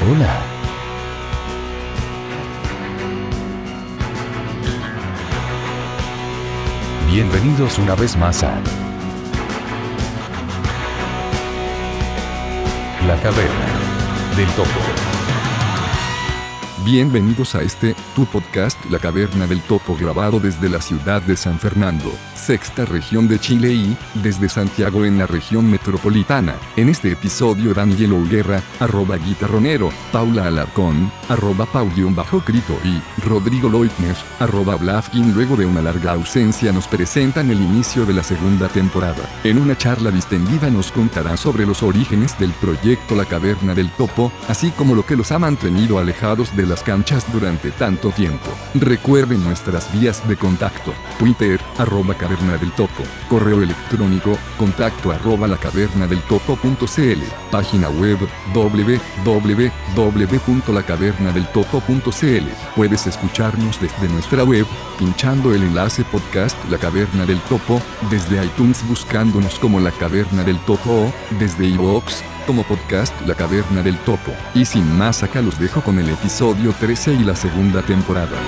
Hola. Bienvenidos una vez más a La Caverna del Topo. Bienvenidos a este, tu podcast La Caverna del Topo grabado desde la ciudad de San Fernando, sexta región de Chile y, desde Santiago en la región metropolitana. En este episodio Daniel Guerra, arroba guitarronero, Paula Alarcón, arroba bajo crito y Rodrigo Leutner, arroba Blafkin luego de una larga ausencia nos presentan el inicio de la segunda temporada. En una charla distendida nos contarán sobre los orígenes del proyecto La Caverna del Topo, así como lo que los ha mantenido alejados de la las canchas durante tanto tiempo. Recuerden nuestras vías de contacto. Twitter, arroba caverna del topo. Correo electrónico, contacto arroba la caverna del topo.cl. Página web, www.lacavernadeltopo.cl. Puedes escucharnos desde nuestra web, pinchando el enlace podcast La Caverna del Topo, desde iTunes buscándonos como La Caverna del Topo o, desde iVoox, como podcast La Caverna del Topo. Y sin más acá los dejo con el episodio 13 y la segunda temporada.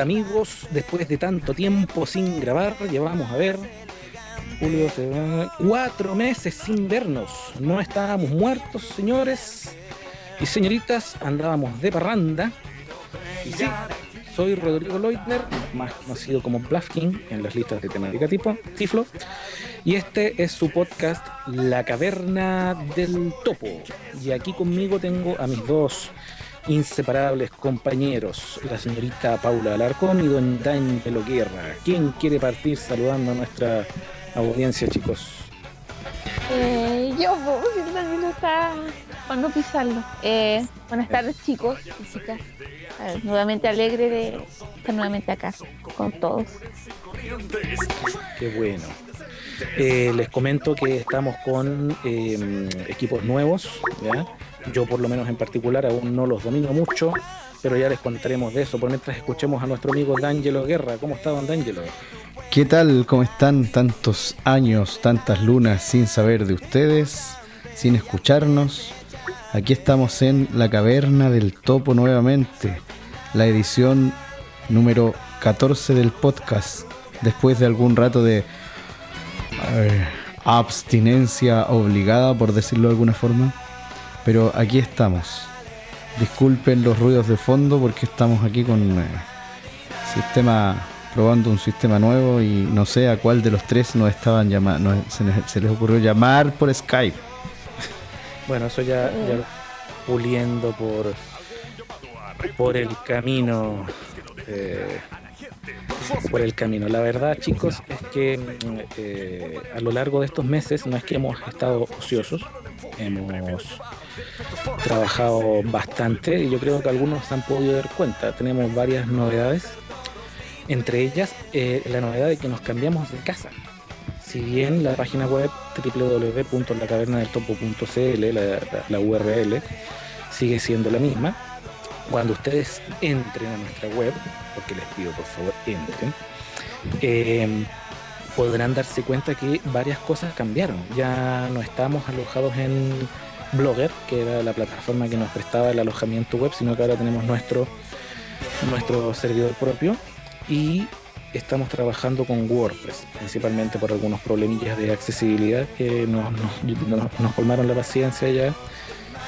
Amigos, después de tanto tiempo sin grabar, llevamos a ver, Julio, cuatro meses sin vernos. No estábamos muertos, señores y señoritas, andábamos de parranda. Sí, soy Rodrigo Leutner, más conocido como Bluffking en las listas de temática tipo Tiflo. Y este es su podcast La Caverna del Topo. Y aquí conmigo tengo a mis dos inseparables compañeros, la señorita Paula Alarcón y don Daniel Guerra. ¿Quién quiere partir saludando a nuestra audiencia, chicos? Eh, yo, pues, también está para no pisarlo. Eh, buenas tardes, chicos y chicas. nuevamente alegre de estar nuevamente acá con todos. Qué bueno. Eh, les comento que estamos con eh, equipos nuevos, ¿ya? Yo por lo menos en particular aún no los domino mucho, pero ya les contaremos de eso. Por mientras escuchemos a nuestro amigo D'Angelo Guerra. ¿Cómo está don D'Angelo? ¿Qué tal? ¿Cómo están tantos años, tantas lunas sin saber de ustedes, sin escucharnos? Aquí estamos en la caverna del topo nuevamente, la edición número 14 del podcast, después de algún rato de abstinencia obligada, por decirlo de alguna forma. Pero aquí estamos. Disculpen los ruidos de fondo porque estamos aquí con eh, sistema probando un sistema nuevo y no sé a cuál de los tres nos estaban llamando, se, les ocurrió llamar por Skype. Bueno, eso ya, puliendo por por el camino eh, por el camino. La verdad, chicos, es que eh, a lo largo de estos meses no es que hemos estado ociosos, hemos trabajado bastante y yo creo que algunos han podido dar cuenta. Tenemos varias novedades, entre ellas eh, la novedad de que nos cambiamos de casa. Si bien la página web www.lacavernadeltopo.cl, la, la URL, sigue siendo la misma, cuando ustedes entren a nuestra web, porque les pido por favor entren, eh, podrán darse cuenta que varias cosas cambiaron. Ya no estamos alojados en Blogger, que era la plataforma que nos prestaba el alojamiento web, sino que ahora tenemos nuestro, nuestro servidor propio y estamos trabajando con WordPress, principalmente por algunos problemillas de accesibilidad que nos, nos, nos colmaron la paciencia ya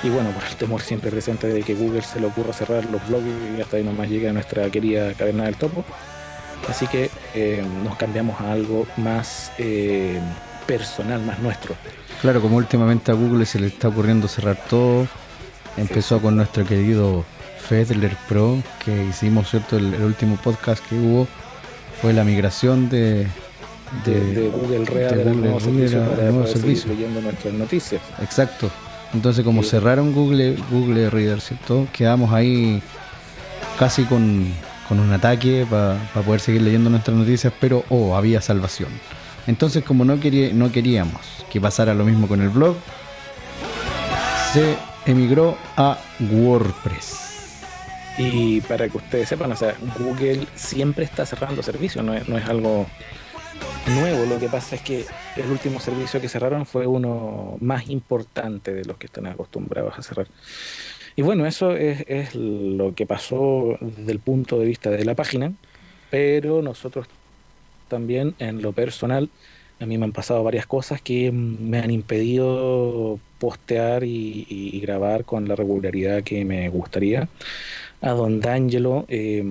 Y bueno, por el temor siempre presente de que Google se le ocurra cerrar los blogs y hasta ahí nomás llega nuestra querida caverna del topo. Así que eh, nos cambiamos a algo más eh, personal, más nuestro. Claro, como últimamente a Google se le está ocurriendo cerrar todo, empezó con nuestro querido Fedler Pro, que hicimos, ¿cierto? El, el último podcast que hubo fue la migración de, De, de Google Reader de Google servicio al para nuevo poder seguir servicio. leyendo nuestras noticias. Exacto. Entonces, como Sí. cerraron Google, Google Reader, ¿cierto? Quedamos ahí casi con, con un ataque para poder seguir leyendo nuestras noticias, pero oh, había salvación. Entonces, como no, no queríamos que pasara lo mismo con el blog, se emigró a WordPress. Y para que ustedes sepan, o sea, Google siempre está cerrando servicios, no es, algo nuevo. Lo que pasa es que el último servicio que cerraron fue uno más importante de los que están acostumbrados a cerrar. Y bueno, eso es, es lo que pasó desde el punto de vista de la página, pero nosotros también en lo personal, a mí me han pasado varias cosas que me han impedido postear y, y- y grabar con la regularidad que me gustaría. A Don D'Angelo eh,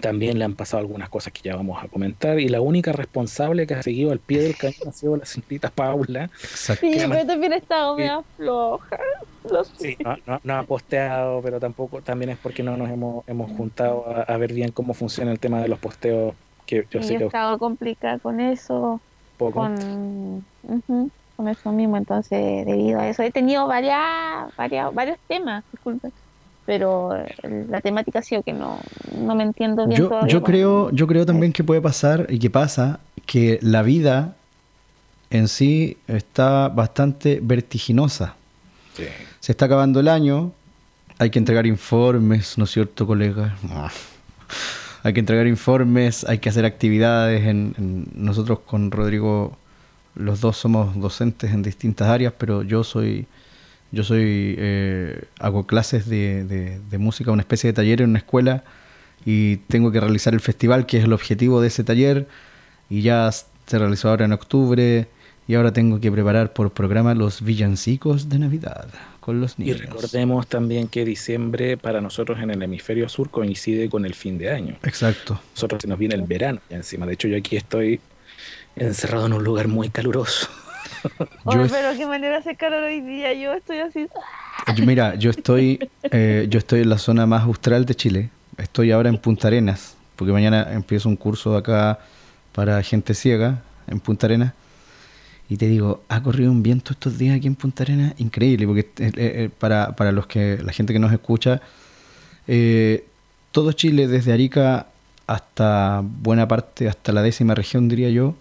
también le han pasado algunas cosas que ya vamos a comentar y la única responsable que ha seguido al pie del cañón ha sido la señorita Paula. Exacto. Sí, pero también he estado Sí. medio floja. Lo. Sí, no, no- no ha posteado, pero tampoco también es porque no nos hemos, hemos juntado a, a ver bien cómo funciona el tema de los posteos, que yo Sí, sé he que estado complicada con eso, poco. con, con eso mismo. Entonces, debido a eso, he tenido varias, varias, varios temas, disculpen. Pero la temática ha sido que no, no me entiendo bien Yo, todavía yo creo, yo creo también que puede pasar y que pasa que la vida en sí está bastante vertiginosa. Sí. Se está acabando el año, hay que entregar informes, ¿no es cierto, colega? Hay que entregar informes, hay que hacer actividades. En, en- nosotros con Rodrigo, los dos somos docentes en distintas áreas, pero yo soy, yo soy, eh, hago clases de, de- de música, una especie de taller en una escuela y tengo que realizar el festival, que es el objetivo de ese taller, y ya se realizó ahora en octubre, y ahora tengo que preparar por programa los villancicos de Navidad con los Y recordemos también que diciembre para nosotros en el hemisferio sur coincide con el fin de año. Exacto. Nosotros se nos viene el verano ya encima. De hecho, yo aquí estoy encerrado en un lugar muy caluroso. Oye, Yo es- pero qué manera hace calor hoy día. Yo estoy así. Yo- Mira, yo estoy, eh, yo estoy en la zona más austral de Chile. Estoy ahora en Punta Arenas, porque mañana empiezo un curso acá para gente ciega en Punta Arenas. Y te digo, ha corrido un viento estos días aquí en Punta Arenas increíble, porque eh, eh, para, para los que la gente que nos escucha, eh, todo Chile, desde Arica hasta buena parte, hasta la décima región, diría yo,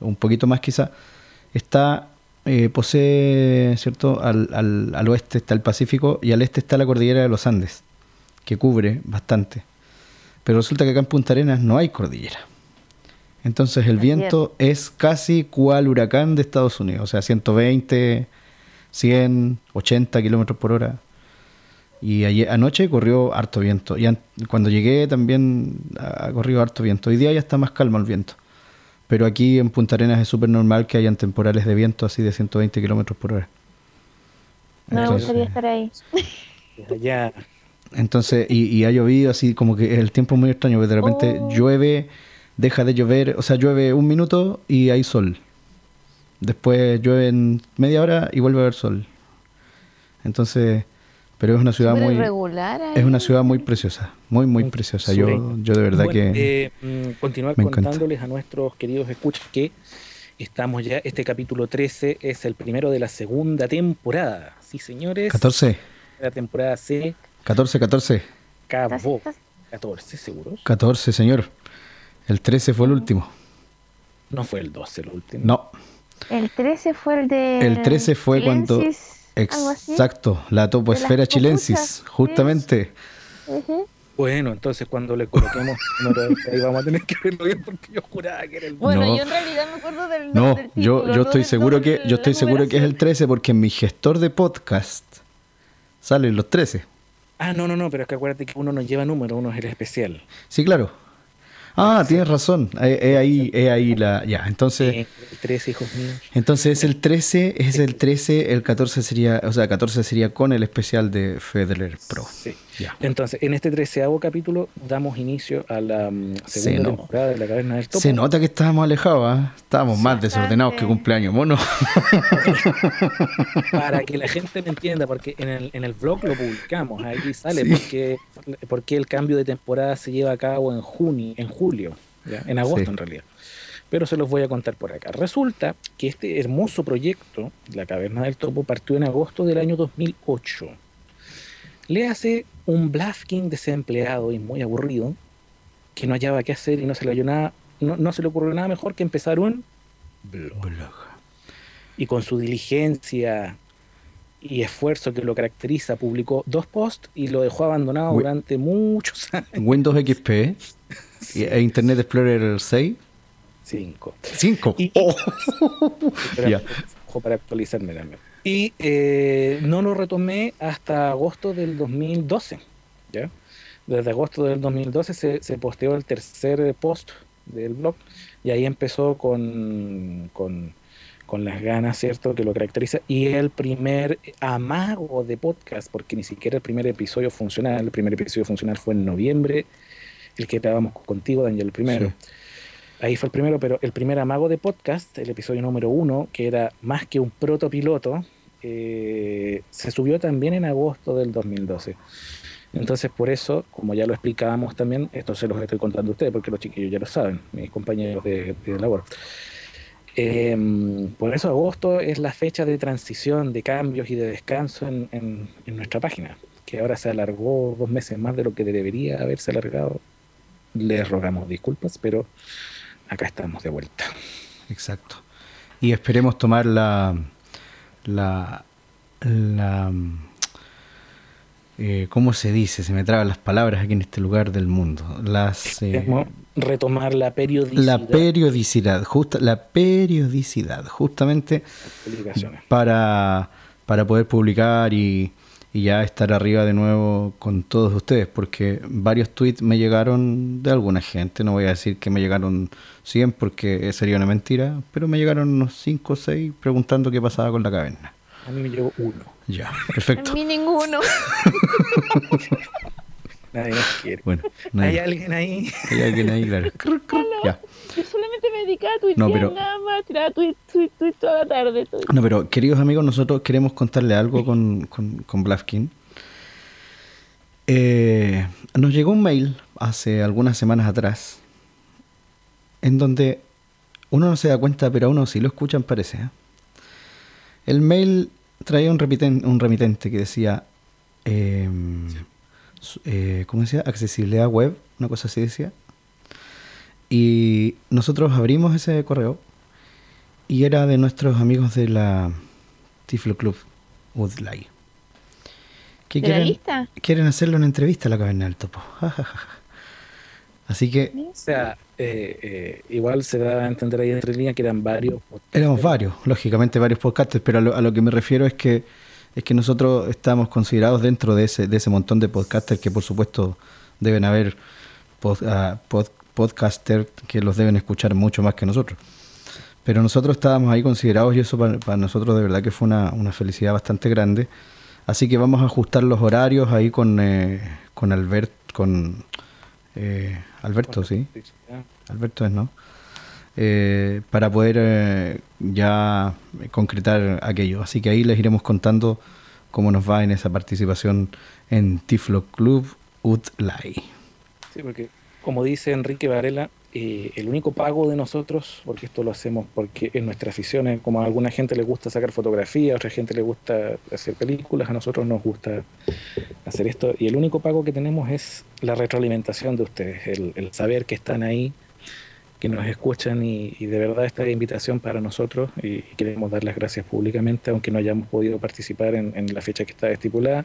un poquito más quizá, está, eh, posee, ¿cierto? Al, al, al oeste está el Pacífico y al este está la cordillera de los Andes, que cubre bastante. Pero resulta que acá en Punta Arenas no hay cordillera. Entonces el viento es casi cual huracán de Estados Unidos, o sea, 120, 100, 80 kilómetros por hora. Y ayer, anoche corrió harto viento. Y an- cuando llegué también ha corrido harto viento. Hoy día ya está más calmo el viento. Pero aquí en Punta Arenas es súper normal que hayan temporales de viento así de 120 kilómetros por hora. No me Entonces- gustaría estar ahí. Allá, Entonces, y, y ha llovido así como que el tiempo es muy extraño, porque de repente Oh. llueve, deja de llover, o sea, llueve un minuto y hay sol. Después llueve en media hora y vuelve a haber sol. Entonces, pero es una ciudad Súper muy irregular ahí. es una ciudad muy preciosa, muy muy Muy preciosa. Yo yo de verdad Bueno, que eh, mm, continuar encanta. contándoles a nuestros queridos escuchas que estamos ya, este capítulo 13 es el primero de la segunda temporada. Sí, señores. 14, La temporada se 14, 14, acabó. Estás- 14, ¿seguros? 14, señor. El 13 fue el último. No fue el 12 el último. No, El 13 fue el de. El 13 fue cuando- exacto, la topoesfera chilensis, justamente. Ujú. Bueno, entonces cuando le coloquemos de- ahí vamos a tener que verlo bien porque yo juraba que era el Bueno, No. yo en realidad me acuerdo del No, del yo, título, yo estoy seguro que yo estoy seguro que es el numeración. 13 porque en mi gestor de podcast salen los 13. Ah, no, no, no, pero es que acuérdate que uno no lleva número, uno es el especial. Sí, claro. Ah, tienes razón. Es es ahí, es ahí la. Ya, entonces. Eh, tres hijos míos. Entonces es el 13, es el 13, el 14 sería, o sea, 14 sería con el especial de Federer Pro. Sí. Entonces, en este treceavo capítulo damos inicio a la mm, Se segunda no- temporada de La Caverna del Topo. Se nota que estábamos alejados, ¿ah? Estábamos más desordenados que cumpleaños mono. Para que la gente me entienda, porque en el, en el blog lo publicamos, ahí sale Sí. porque, porque el cambio de temporada se lleva a cabo en junio, en julio, ¿ya? en agosto Sí. en realidad. Pero se los voy a contar por acá. Resulta que este hermoso proyecto, La Caverna del Topo, partió en agosto del año 2008. Le hace un Blafking desempleado y muy aburrido, que no hallaba qué hacer y no se le, nada, no, no se le ocurrió nada mejor que empezar un blog y con su diligencia y esfuerzo que lo caracteriza, publicó dos posts y lo dejó abandonado durante muchos años. Windows XP e Internet Explorer 6. Cinco. 5. Y- Pero Ya. ojo para actualizarme también. Y eh, no lo retomé hasta agosto del 2012. ¿ya? Desde agosto del 2012 se, se posteó el tercer post del blog y ahí empezó con, con, con las ganas, ¿cierto? Que lo caracteriza. Y el primer amago de podcast, porque ni siquiera el primer episodio funcional, el primer episodio funcional fue en noviembre, el que grabamos contigo, Daniel, el primero. Sí. Ahí fue el primero, pero el primer amago de podcast, el episodio número uno, que era más que un protopiloto, eh, se subió también en agosto del 2012. Entonces, por eso, como ya lo explicábamos también, esto se los estoy contando a ustedes, porque los chiquillos ya lo saben, mis compañeros de, de labor. Eh, por eso agosto es la fecha de transición, de cambios y de descanso en, en- en nuestra página, que ahora se alargó dos meses más de lo que debería haberse alargado. Les rogamos disculpas, pero acá estamos de vuelta. Exacto. Y esperemos tomar la. la. la. eh, ¿Cómo se dice? Se me traban las palabras aquí en este lugar del mundo. Las. eh, retomar la periodicidad la periodicidad, justa, la periodicidad, justamente para, para poder publicar y, y ya estar arriba de nuevo con todos ustedes, porque varios tweets me llegaron de alguna gente, no voy a decir que me llegaron 100 porque sería una mentira, pero me llegaron unos 5 o 6 preguntando qué pasaba con la caverna. A mí me llegó uno. Ya, A perfecto. mí ninguno. Nadie nos quiere. Bueno, no ¿Hay hay, alguien ahí? hay alguien ahí, claro. Ya. Yo solamente me dedicaba a tuitear No, pero- nada más, tiraba tweet, tweet, tweet toda la tarde. No, pero queridos amigos, nosotros queremos contarle algo con, con, con Blafkin. Eh, nos llegó un mail hace algunas semanas atrás en donde uno no se da cuenta, pero a uno sí lo escuchan parece. ¿eh? El mail traía un, remitente que decía, eh, su- eh, ¿cómo decía? Accesibilidad web, una cosa así decía. Y nosotros abrimos ese correo y era de nuestros amigos de la Tiflo Club Udlay. Que ¿De la quieren, lista? quieren hacerle una entrevista a la caverna del topo. Así que O sea, eh, eh, igual se da a entender ahí entre líneas que eran varios. éramos varios, lógicamente varios podcasters, pero a lo, a lo que me refiero es que es que nosotros estamos considerados dentro de ese, de ese montón de podcasters que por supuesto deben haber pod- ah, pod- podcasters que los deben escuchar mucho más que nosotros. Pero nosotros estábamos ahí considerados y eso para, para nosotros de verdad que fue una, una felicidad bastante grande. Así que vamos a ajustar los horarios ahí con, eh, con Albert, con eh, Alberto, sí. Alberto es, ¿no? Eh, para poder eh, ya concretar aquello. Así que ahí les iremos contando cómo nos va en esa participación en Tiflo Club Utlay. Sí, porque como dice Enrique Varela, eh, el único pago de nosotros, porque esto lo hacemos porque en nuestra afición, como a alguna gente le gusta sacar fotografías, a otra gente le gusta hacer películas, a nosotros nos gusta hacer esto, y el único pago que tenemos es la retroalimentación de ustedes, el saber que están ahí, que nos escuchan y, y de verdad esta es invitación para nosotros y, queremos dar las gracias públicamente, aunque no hayamos podido participar en, en la fecha que está estipulada.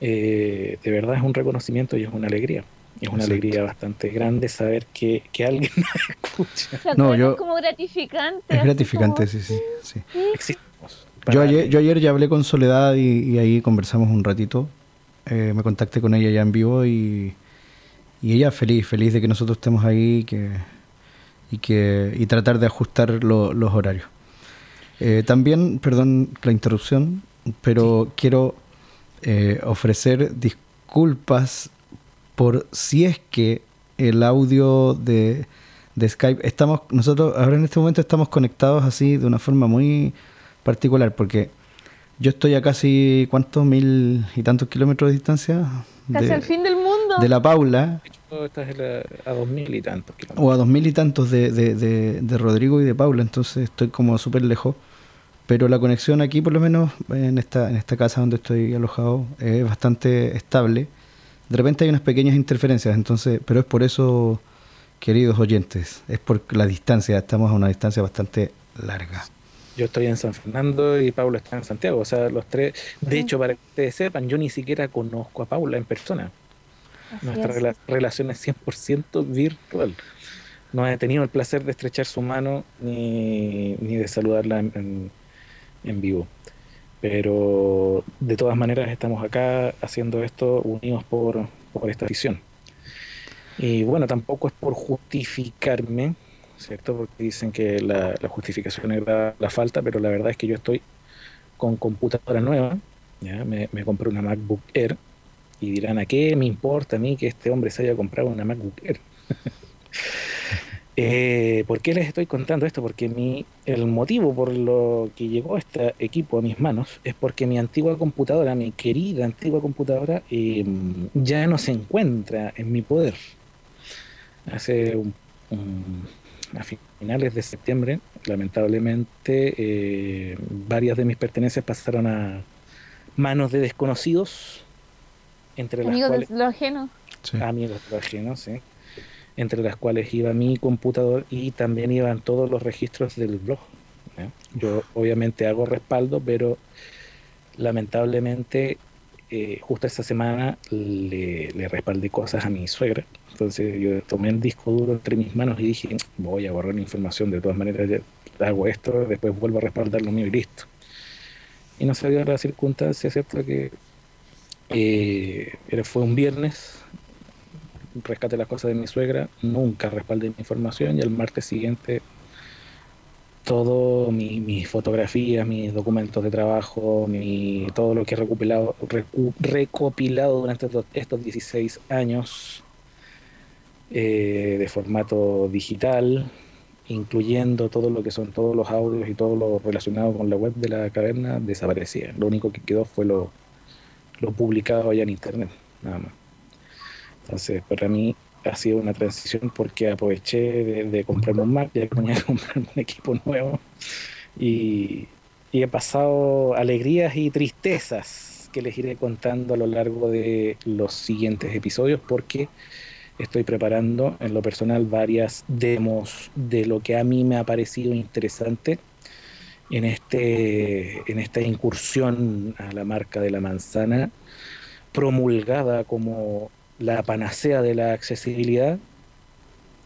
Eh, de verdad es un reconocimiento y es una alegría. Es una Exacto. alegría bastante grande saber que, que alguien nos escucha. ¿Se No, yo- como gratificante. Es gratificante, como- sí, sí. sí. Existimos. Yo ayer, yo ayer ya hablé con Soledad y, y ahí conversamos un ratito. Eh, me contacté con ella ya en vivo y, y ella feliz, feliz de que nosotros estemos ahí que, y, que, y tratar de ajustar lo- los horarios. Eh, también, perdón la interrupción, pero quiero eh, ofrecer disculpas por si es que el audio de, de Skype, estamos, nosotros ahora en este momento estamos conectados así de una forma muy particular, porque yo estoy a casi, ¿cuántos? Mil y tantos kilómetros de distancia Casi de, al fin del mundo. de la Paula, Estás en la- a dos mil y tantos kilómetros. o a dos mil y tantos de, de, de- de Rodrigo y de Paula, entonces estoy como súper lejos. Pero la conexión aquí, por lo menos en esta, en esta casa donde estoy alojado, es bastante estable. De repente hay unas pequeñas interferencias, entonces, pero es por eso, queridos oyentes, es por la distancia, estamos a una distancia bastante larga. Yo estoy en San Fernando y Paula está en Santiago. O sea, los tres. De hecho, para que ustedes sepan, yo ni siquiera conozco a Paula en persona. Así Nuestra es. rela- relación es 100% virtual. No he tenido el placer de estrechar su mano ni, ni de saludarla en, en- en vivo. Pero de todas maneras estamos acá haciendo esto unidos por, por esta visión. Y bueno, tampoco es por justificarme, ¿cierto? Porque dicen que la, la justificación era la falta, pero la verdad es que yo estoy con computadora nueva, ¿ya? Me, me compré una MacBook Air y dirán, ¿a qué me importa a mí que este hombre se haya comprado una MacBook Air? Eh, ¿Por qué les estoy contando esto? Porque mi, el motivo por lo que llegó este equipo a mis manos es porque mi antigua computadora, mi querida antigua computadora, eh, ya no se encuentra en mi poder. Hace un- un- a finales de septiembre, lamentablemente, eh, varias de mis pertenencias pasaron a manos de desconocidos, entre las Amigos cuales de lo ajeno. Sí. amigos ajenos, sí, entre las cuales iba mi computador y también iban todos los registros del blog. ¿ya? Yo obviamente hago respaldo, pero lamentablemente eh, justo esta semana le, le respaldé cosas a mi suegra. Entonces yo tomé el disco duro entre mis manos y dije, voy a borrar la información, de todas maneras ya hago esto, después vuelvo a respaldar lo mío y listo. Y no se dio la circunstancia, ¿cierto? Que eh, fue un viernes, rescate las cosas de mi suegra, nunca respaldé mi información y el martes siguiente todo mi- mis fotografías, mis documentos de trabajo, mi, todo lo que he recopilado, recopilado durante estos, estos 16 años eh, de formato digital, incluyendo todo lo que son todos los audios y todo lo relacionado con la web de la caverna, desaparecía. Lo único que quedó fue lo, lo publicado allá en internet, nada más. Entonces, para mí ha sido una transición porque aproveché de, de comprarme un Mac, ya que que comprarme un equipo nuevo y, y he pasado alegrías y tristezas que les iré contando a lo largo de los siguientes episodios porque estoy preparando en lo personal varias demos de lo que a mí me ha parecido interesante en, este, en esta incursión a la marca de la manzana promulgada como la panacea de la accesibilidad,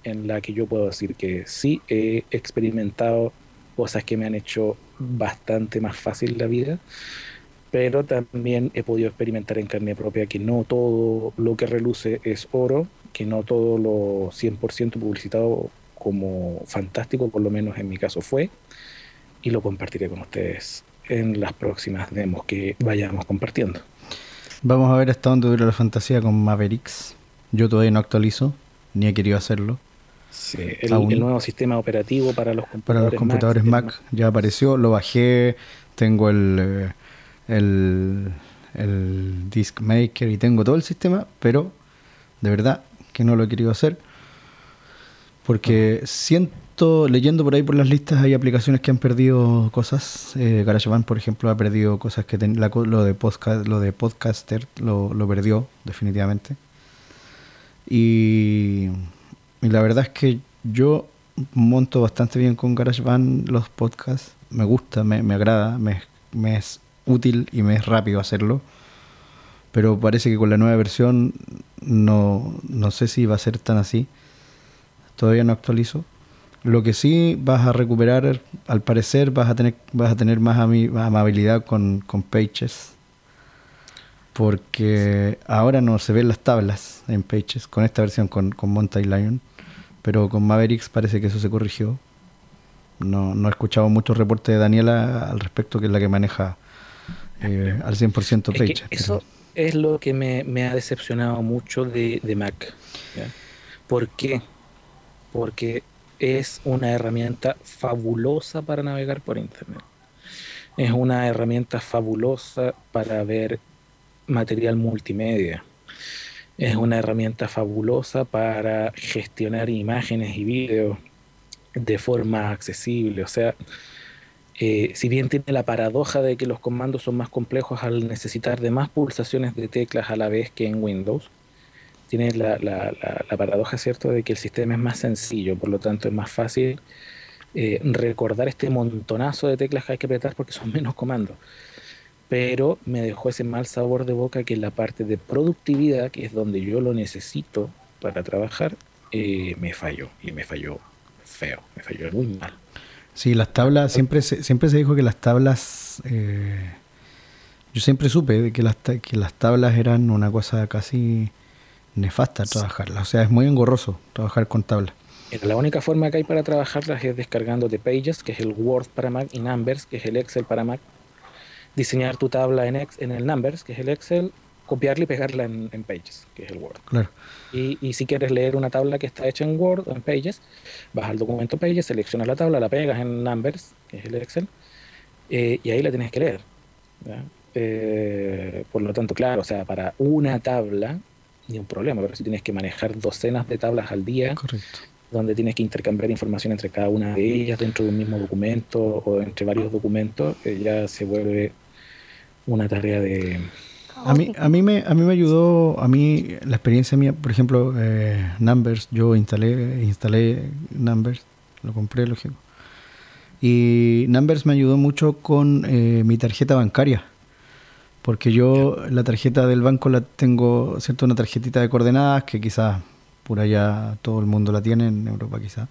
en la que yo puedo decir que sí he experimentado cosas que me han hecho bastante más fácil la vida, pero también he podido experimentar en carne propia que no todo lo que reluce es oro, que no todo lo 100% publicitado como fantástico, por lo menos en mi caso fue, y lo compartiré con ustedes en las próximas demos que vayamos compartiendo. Vamos a ver hasta dónde dura la fantasía con Mavericks. Yo todavía no actualizo, ni he querido hacerlo. Sí, el, nuevo sistema operativo para los Para computadores, los computadores Mac, ya apareció, lo bajé, tengo el, eh, el, el Disk Maker y tengo todo el sistema, pero de verdad que no lo he querido hacer. Porque siento, leyendo por ahí por las listas, hay aplicaciones que han perdido cosas. Eh, GarageBand, por ejemplo, ha perdido cosas que lo, de lo de Podcaster lo, lo perdió, definitivamente. Y, la verdad es que yo monto bastante bien con GarageBand los podcasts. Me gusta, me, me agrada, me, me es útil y me es rápido hacerlo. Pero parece que con la nueva versión no, no sé si va a ser tan así. Todavía no actualizo. Lo que sí vas a recuperar, al parecer, vas a tener, vas a tener más ami- amabilidad con, con Pages. porque ahora no se ven las tablas en Pages con esta versión con, con Mountain Lion, pero con Mavericks parece que eso se corrigió. No, no he escuchado muchos reportes de Daniela al respecto, que es la que maneja eh, al 100% Es que Pages. eso es lo que me, me ha decepcionado mucho de, de Mac. ¿ya? ¿Por qué? Porque es una herramienta fabulosa para navegar por Internet. Es una herramienta fabulosa para ver material multimedia. Es una herramienta fabulosa para gestionar imágenes y vídeos de forma accesible. O sea, eh, si bien tiene la paradoja de que los comandos son más complejos al necesitar de más pulsaciones de teclas a la vez que en Windows, tiene la, la- la- la paradoja, ¿cierto?, de que el sistema es más sencillo, por lo tanto es más fácil eh, recordar este montonazo de teclas que hay que apretar porque son menos comandos. Pero me dejó ese mal sabor de boca que en la parte de productividad, que es donde yo lo necesito para trabajar, eh, me falló. Y me falló feo, me falló muy mal. Sí, las tablas, siempre se, siempre se dijo que las tablas, eh, yo siempre supe de que las, que las tablas eran una cosa casi nefasta trabajarlas. O sea, es muy engorroso trabajar con tablas. La única forma que hay para trabajarlas es descargando de Pages, que es el Word para Mac, y Numbers, que es el Excel para Mac. Diseñar tu tabla en, ex- en el Numbers, que es el Excel, copiarla y pegarla en, en Pages, que es el Word. Claro. Y, y si quieres leer una tabla que está hecha en Word o en Pages, vas al documento Pages, seleccionas la tabla, la pegas en Numbers, que es el Excel, eh, y ahí la tienes que leer. Eh, por lo tanto, claro, o sea, para una tabla, ni un problema, pero si tienes que manejar docenas de tablas al día, Correcto. donde tienes que intercambiar información entre cada una de ellas dentro de un mismo documento o entre varios documentos, eh, ya se vuelve una tarea de... A mí, a mí me, a mí me ayudó, a mí la experiencia mía, por ejemplo, eh, Numbers, yo instalé, instalé Numbers, lo compré, lógico. Y Numbers me ayudó mucho con eh, mi tarjeta bancaria, porque yo la tarjeta del banco la tengo, ¿cierto? Una tarjetita de coordenadas que quizás por allá todo el mundo la tiene, en Europa quizás.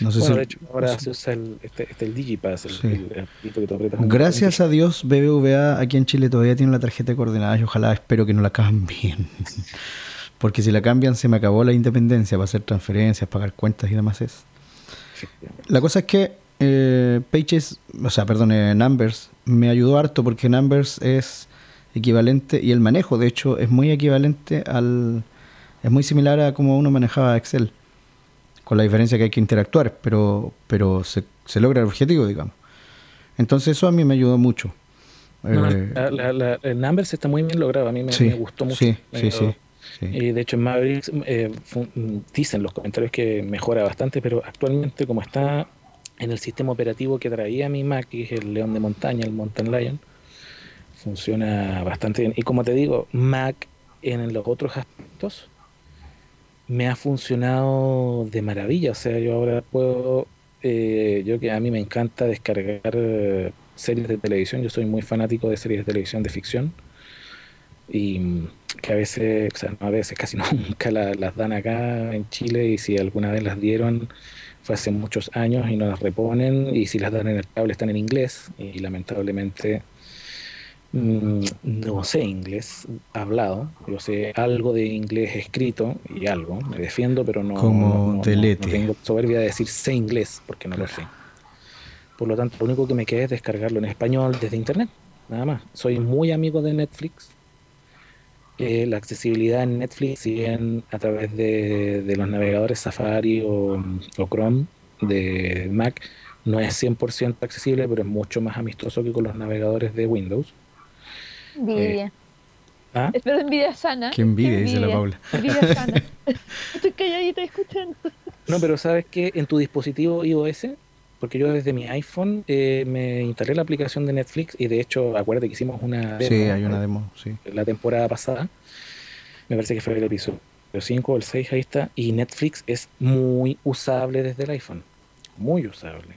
No sé Bueno, si- de hecho, ahora se usa el, este, este, el Digipass, el, Sí. el- el que Gracias a Dios, BBVA aquí en Chile todavía tiene la tarjeta de coordenadas y ojalá espero que no la cambien. Porque si la cambian se me acabó la independencia para hacer transferencias, pagar cuentas y demás. Es. La cosa es que eh, Pages, o sea, perdón, eh, Numbers me ayudó harto porque Numbers es equivalente y el manejo, de hecho, es muy equivalente al. Es muy similar a como uno manejaba Excel, con la diferencia que hay que interactuar, pero, pero se, se logra el objetivo, digamos. Entonces, eso a mí me ayudó mucho. No, Eh, la- la- la- el Numbers está muy bien logrado, a mí me, sí, me gustó mucho. Sí, Me sí, sí. Y de hecho en Mavericks eh, dicen los comentarios que mejora bastante, pero actualmente como está en el sistema operativo que traía mi Mac, que es el León de Montaña, el Mountain Lion, funciona bastante bien. Y como te digo, Mac en los otros aspectos me ha funcionado de maravilla. O sea, yo ahora puedo, eh, yo que a mí me encanta descargar eh, series de televisión, yo soy muy fanático de series de televisión de ficción. Y que a veces, o sea, no a veces, casi nunca la- las dan acá en Chile. Y si alguna vez las dieron fue hace muchos años y no las reponen. Y si las dan en el cable están en inglés. Y lamentablemente no sé inglés hablado, yo sé algo de inglés escrito y algo, me defiendo, pero no, Como no- no- no- tengo soberbia de decir sé inglés porque no lo sé. Por lo tanto, lo único que me queda es descargarlo en español desde internet, nada más. Soy muy amigo de Netflix. Eh, la accesibilidad en Netflix, si bien a través de, de los navegadores Safari o, o Chrome de Mac, no es 100% accesible, pero es mucho más amistoso que con los navegadores de Windows. Envidia. ¿Ah? Espero envidia sana. Qué envidia, dice la. Paula. Envidia sana. Estoy calladita escuchando. No, pero sabes que en tu dispositivo iOS, porque yo desde mi iPhone eh, me instalé la aplicación de Netflix y de hecho, acuérdate que hicimos una Sí, demo, hay una demo, sí. la temporada pasada. Me parece que fue el episodio 5 o el 6, ahí está. Y Netflix es muy usable desde el iPhone. Muy usable.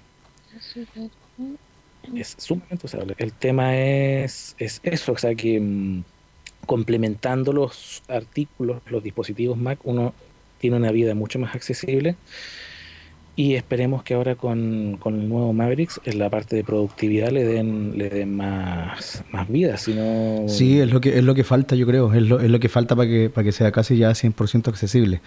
Es sumamente usable. El tema es, es eso, o sea que mm, complementando los artículos, los dispositivos Mac, uno tiene una vida mucho más accesible. Y esperemos que ahora con, con el nuevo Mavericks, en la parte de productividad, le den, le den más, más vida. Si no... Sí, es lo que es lo que falta, yo creo. Es lo, es lo que falta para que, para que sea casi ya 100% accesible.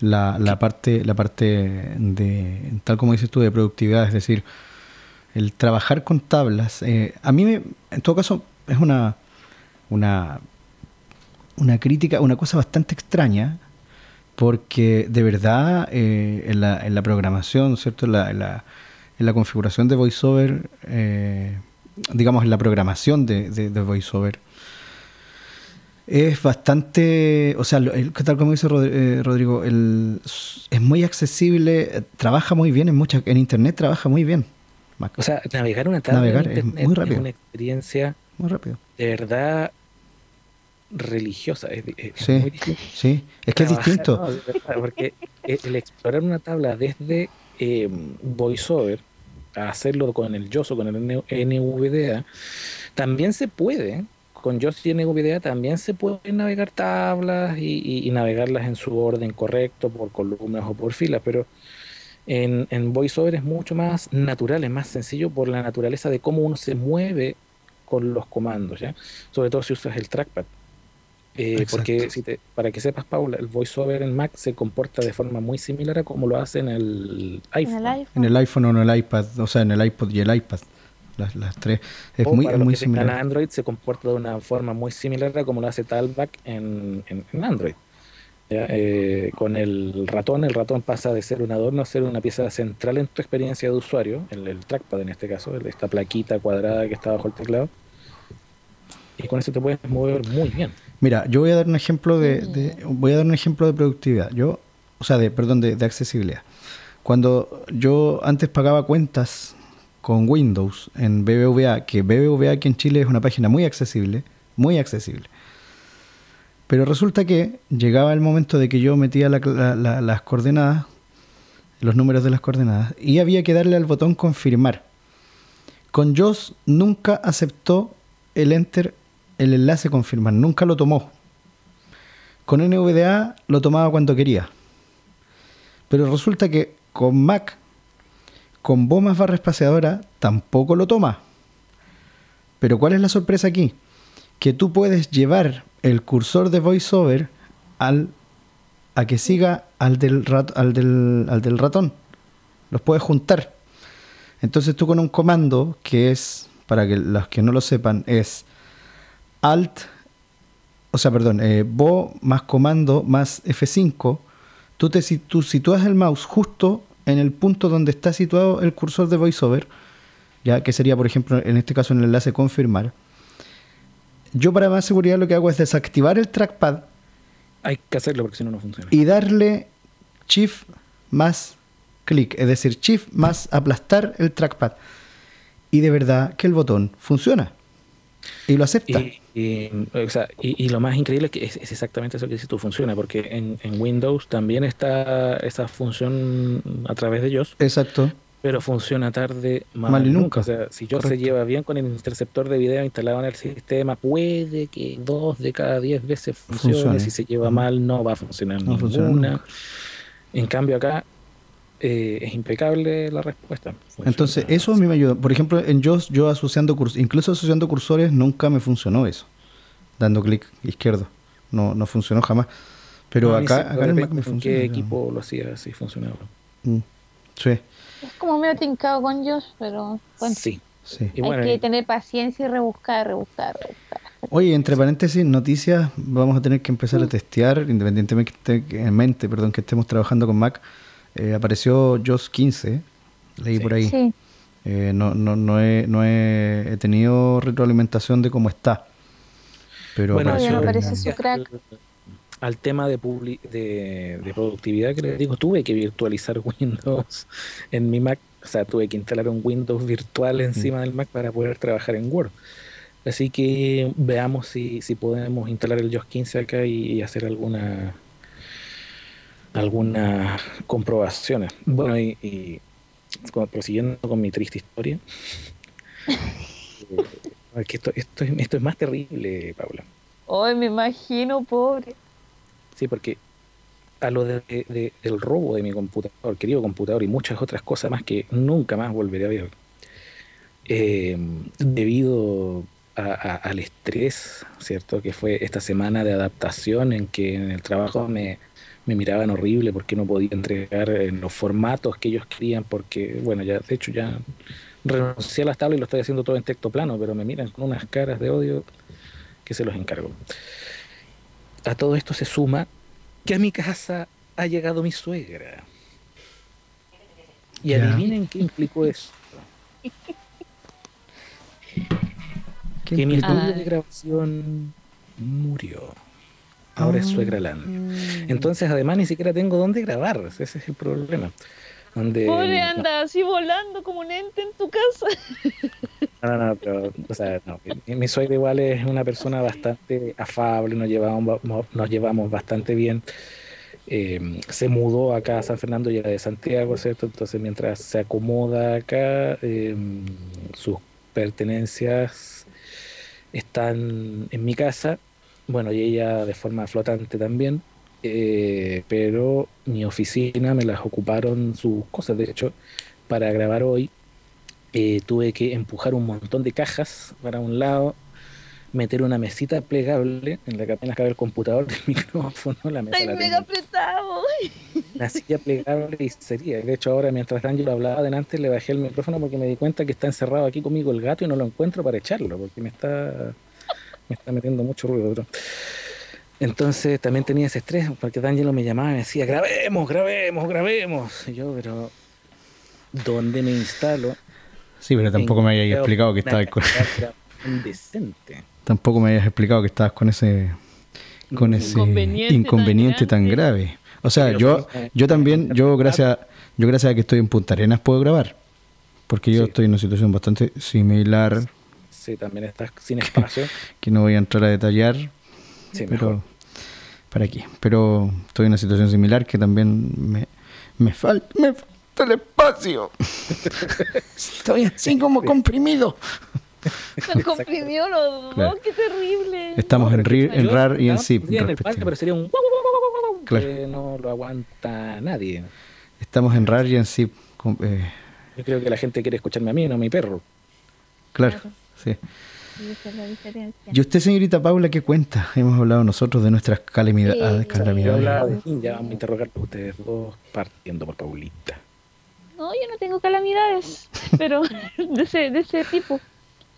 La, la, parte, la parte de, tal como dices tú, de productividad, es decir, el trabajar con tablas. Eh, a mí, me, en todo caso, es una, una, una crítica, una cosa bastante extraña, porque de verdad eh, en, la, en, la, programación, ¿cierto? En la, en la, en la configuración de VoiceOver, eh, digamos en la programación de, de, de, VoiceOver, es bastante, o sea, el, tal como dice eh, Rodrigo, el, es muy accesible, trabaja muy bien en muchas, en internet trabaja muy bien. O sea, navegar una tabla navegar es muy rápido. es una experiencia muy rápido. de verdad religiosa. Es, es sí, muy sí, es que es distinto. No, porque el explorar una tabla desde eh, VoiceOver a hacerlo con el JOS o con el NVDA, también se puede. Con JOS y NVDA también se pueden navegar tablas y, y, y, navegarlas en su orden correcto, por columnas o por filas, pero en, en VoiceOver es mucho más natural, es más sencillo por la naturaleza de cómo uno se mueve con los comandos, ¿ya? Sobre todo si usas el trackpad. Eh, porque si te, para que sepas, Paula, el voiceover en Mac se comporta de forma muy similar a como lo hace en el iPhone. En el iPhone, En el iPhone o en el iPad, o sea, en el iPod y el iPad. Las, las tres. Es o muy, para es muy similar. Android se comporta de una forma muy similar a como lo hace Talkback en, en, en Android. ¿Ya? Eh, con el ratón, el ratón pasa de ser un adorno a ser una pieza central en tu experiencia de usuario, el, el trackpad en este caso, esta plaquita cuadrada que está bajo el teclado. Y con eso te puedes mover muy bien. Mira, yo voy a dar un ejemplo de, de, voy a dar un ejemplo de productividad. Yo, o sea, de perdón, de, de, accesibilidad. Cuando yo antes pagaba cuentas con Windows en BBVA, que BBVA aquí en Chile es una página muy accesible, muy accesible. Pero resulta que llegaba el momento de que yo metía la, la, la, las coordenadas, los números de las coordenadas, y había que darle al botón confirmar. Con JOS nunca aceptó el enter el enlace confirmar, nunca lo tomó. Con NVDA lo tomaba cuando quería. Pero resulta que con Mac, con BO más barra espaciadora, tampoco lo toma. Pero ¿cuál es la sorpresa aquí? Que tú puedes llevar el cursor de VoiceOver al, a que siga al del, rat, al, del, al del ratón. Los puedes juntar. Entonces tú con un comando que es, para que los que no lo sepan, es Alt, o sea, perdón, eh, más comando más F5, tú, te, tú sitúas el mouse justo en el punto donde está situado el cursor de VoiceOver, ya que sería, por ejemplo, en este caso en el enlace confirmar. Yo para más seguridad lo que hago es desactivar el trackpad. Hay que hacerlo porque si no, no funciona. Y darle Shift más clic, es decir, Shift más aplastar el trackpad. Y de verdad que el botón funciona. Y lo acepta. Y, y, o sea, y, y, lo más increíble es que es, es, exactamente eso que dices tú, funciona, porque en, en, Windows también está esa función a través de ellos. Exacto. Pero funciona tarde, mal, mal y nunca. nunca. O sea, si yo se lleva bien con el interceptor de video instalado en el sistema, puede que dos de cada diez veces funcione. funcione. Si se lleva mal, no va a funcionar no ninguna. Funciona en cambio, acá eh, es impecable la respuesta. Funciona. Entonces, eso a mí me ayuda. Por ejemplo, en JOS, yo asociando cursores, incluso asociando cursores, nunca me funcionó eso. Dando clic izquierdo. No, no funcionó jamás. Pero no, acá, acá en el Mac me ¿En funciona. qué equipo lo hacía así funcionaba? Mm. Sí. Es como medio tincado con JOS, pero bueno. Sí. sí. Hay bueno, que tener paciencia y rebuscar, rebuscar, rebuscar. Oye, entre paréntesis, noticias, vamos a tener que empezar a testear, independientemente en mente, perdón, que estemos trabajando con Mac. Eh, apareció JOS 15, leí sí. por ahí. Sí. Eh, no, no, no, he, no he, he, tenido retroalimentación de cómo está. Pero bueno, apareció, aparece su crack. Al, tema de, publi, de, de, productividad que les digo, tuve que virtualizar Windows en mi Mac. O sea, tuve que instalar un Windows virtual encima mm. del Mac para poder trabajar en Word. Así que veamos si, si podemos instalar el JOS 15 acá y, y hacer alguna algunas comprobaciones. Bueno, y, y prosiguiendo con mi triste historia, eh, que esto, esto, esto, es más terrible, Paula. Hoy me imagino, pobre. Sí, porque a lo de, de- del robo de mi computador, querido computador y muchas otras cosas más que nunca más volveré a ver. Eh, debido a- a- al estrés, ¿cierto? Que fue esta semana de adaptación en que en el trabajo me, me miraban horrible porque no podía entregar en los formatos que ellos querían, porque, bueno, ya de hecho ya renuncié a las tablas y lo estoy haciendo todo en texto plano, pero me miran con unas caras de odio que se los encargo. A todo esto se suma que a mi casa ha llegado mi suegra. Y adivinen qué implicó eso. ¿Qué Que mi implica? estudio Ah. de grabación murió. Ahora es Ah. suegra land. Mm. Entonces, además, ni siquiera tengo dónde grabar. Ese es el problema. Donde, Pobre no, anda así volando como un ente en tu casa. No, no, no, pero, o sea, no, mi, mi suegra igual es una persona bastante afable, nos llevamos, nos llevamos bastante bien. Eh, se mudó acá a San Fernando y era de Santiago, ¿cierto? Entonces, mientras se acomoda acá, eh, sus pertenencias están en mi casa, bueno, y ella de forma flotante también, eh, pero mi oficina me las ocuparon sus cosas, de hecho, para grabar hoy eh, tuve que empujar un montón de cajas para un lado, meter una mesita plegable en la que apenas cabe el computador, el micrófono, la mesa Ay, la mega apretado. una silla plegable y sería. De hecho, ahora mientras Ángelo hablaba adelante, le bajé el micrófono porque me di cuenta que está encerrado aquí conmigo el gato y no lo encuentro para echarlo, porque me está, me está metiendo mucho ruido. bro. Entonces también tenía ese estrés, porque D'Angelo me llamaba y me decía, grabemos, grabemos, grabemos. Y yo, pero ¿dónde me instalo? Sí, pero tampoco me hayas Creo explicado que estabas con, tampoco me hayas explicado que estabas con ese con ese Inconveniente inconveniente, tan tan grave. O sea, Pero yo sí, eh, yo también yo gracias yo gracias a que estoy en Punta Arenas puedo grabar. Porque yo Sí. estoy en una situación bastante similar Sí, también estás sin espacio. que no voy a entrar a detallar, Sí, pero mejor. para aquí. Pero estoy en una situación similar que también me, me falta me falta el espacio. estoy así como comprimido. Se comprimió los dos, Claro. qué terrible. Estamos No, en, en RAR y en ZIP. en el respectivamente. pero sería un Claro. que no lo aguanta nadie. Estamos en RAR y en ZIP. eh, Yo creo que la gente quiere escucharme a mí, no a mi perro. claro, Claro. sí. Y esa es la diferencia. ¿Y usted, señorita Paula, qué cuenta? Hemos hablado nosotros de nuestras Sí, ah, sí. Calamidades. de mí, ya vamos a interrogar a ustedes dos, partiendo por Paulita. No, yo no tengo calamidades, pero de ese, de ese tipo.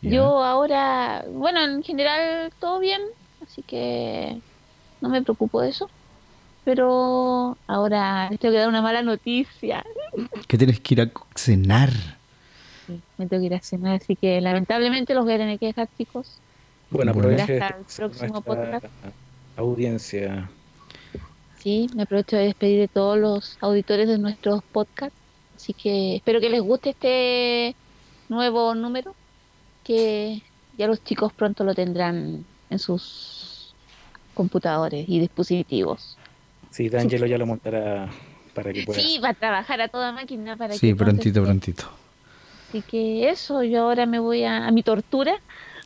Yo ahora, bueno, en general todo bien, así que no me preocupo de eso. Pero ahora les tengo que dar una mala noticia. Que tienes que ir a cenar. Sí, me tengo que ir a cenar, así que lamentablemente los voy a tener que dejar, chicos. Bueno, aproveche Hasta el próximo podcast. audiencia. Sí, me aprovecho de despedir de todos los auditores de nuestros podcasts. Así que espero que les guste este nuevo número, que ya los chicos pronto lo tendrán en sus computadores y dispositivos. Sí, D'Angelo ya lo montará para que pueda. Sí, va a trabajar a toda máquina para Sí, que pronto prontito, prontito. Así que eso, yo ahora me voy a, a mi tortura.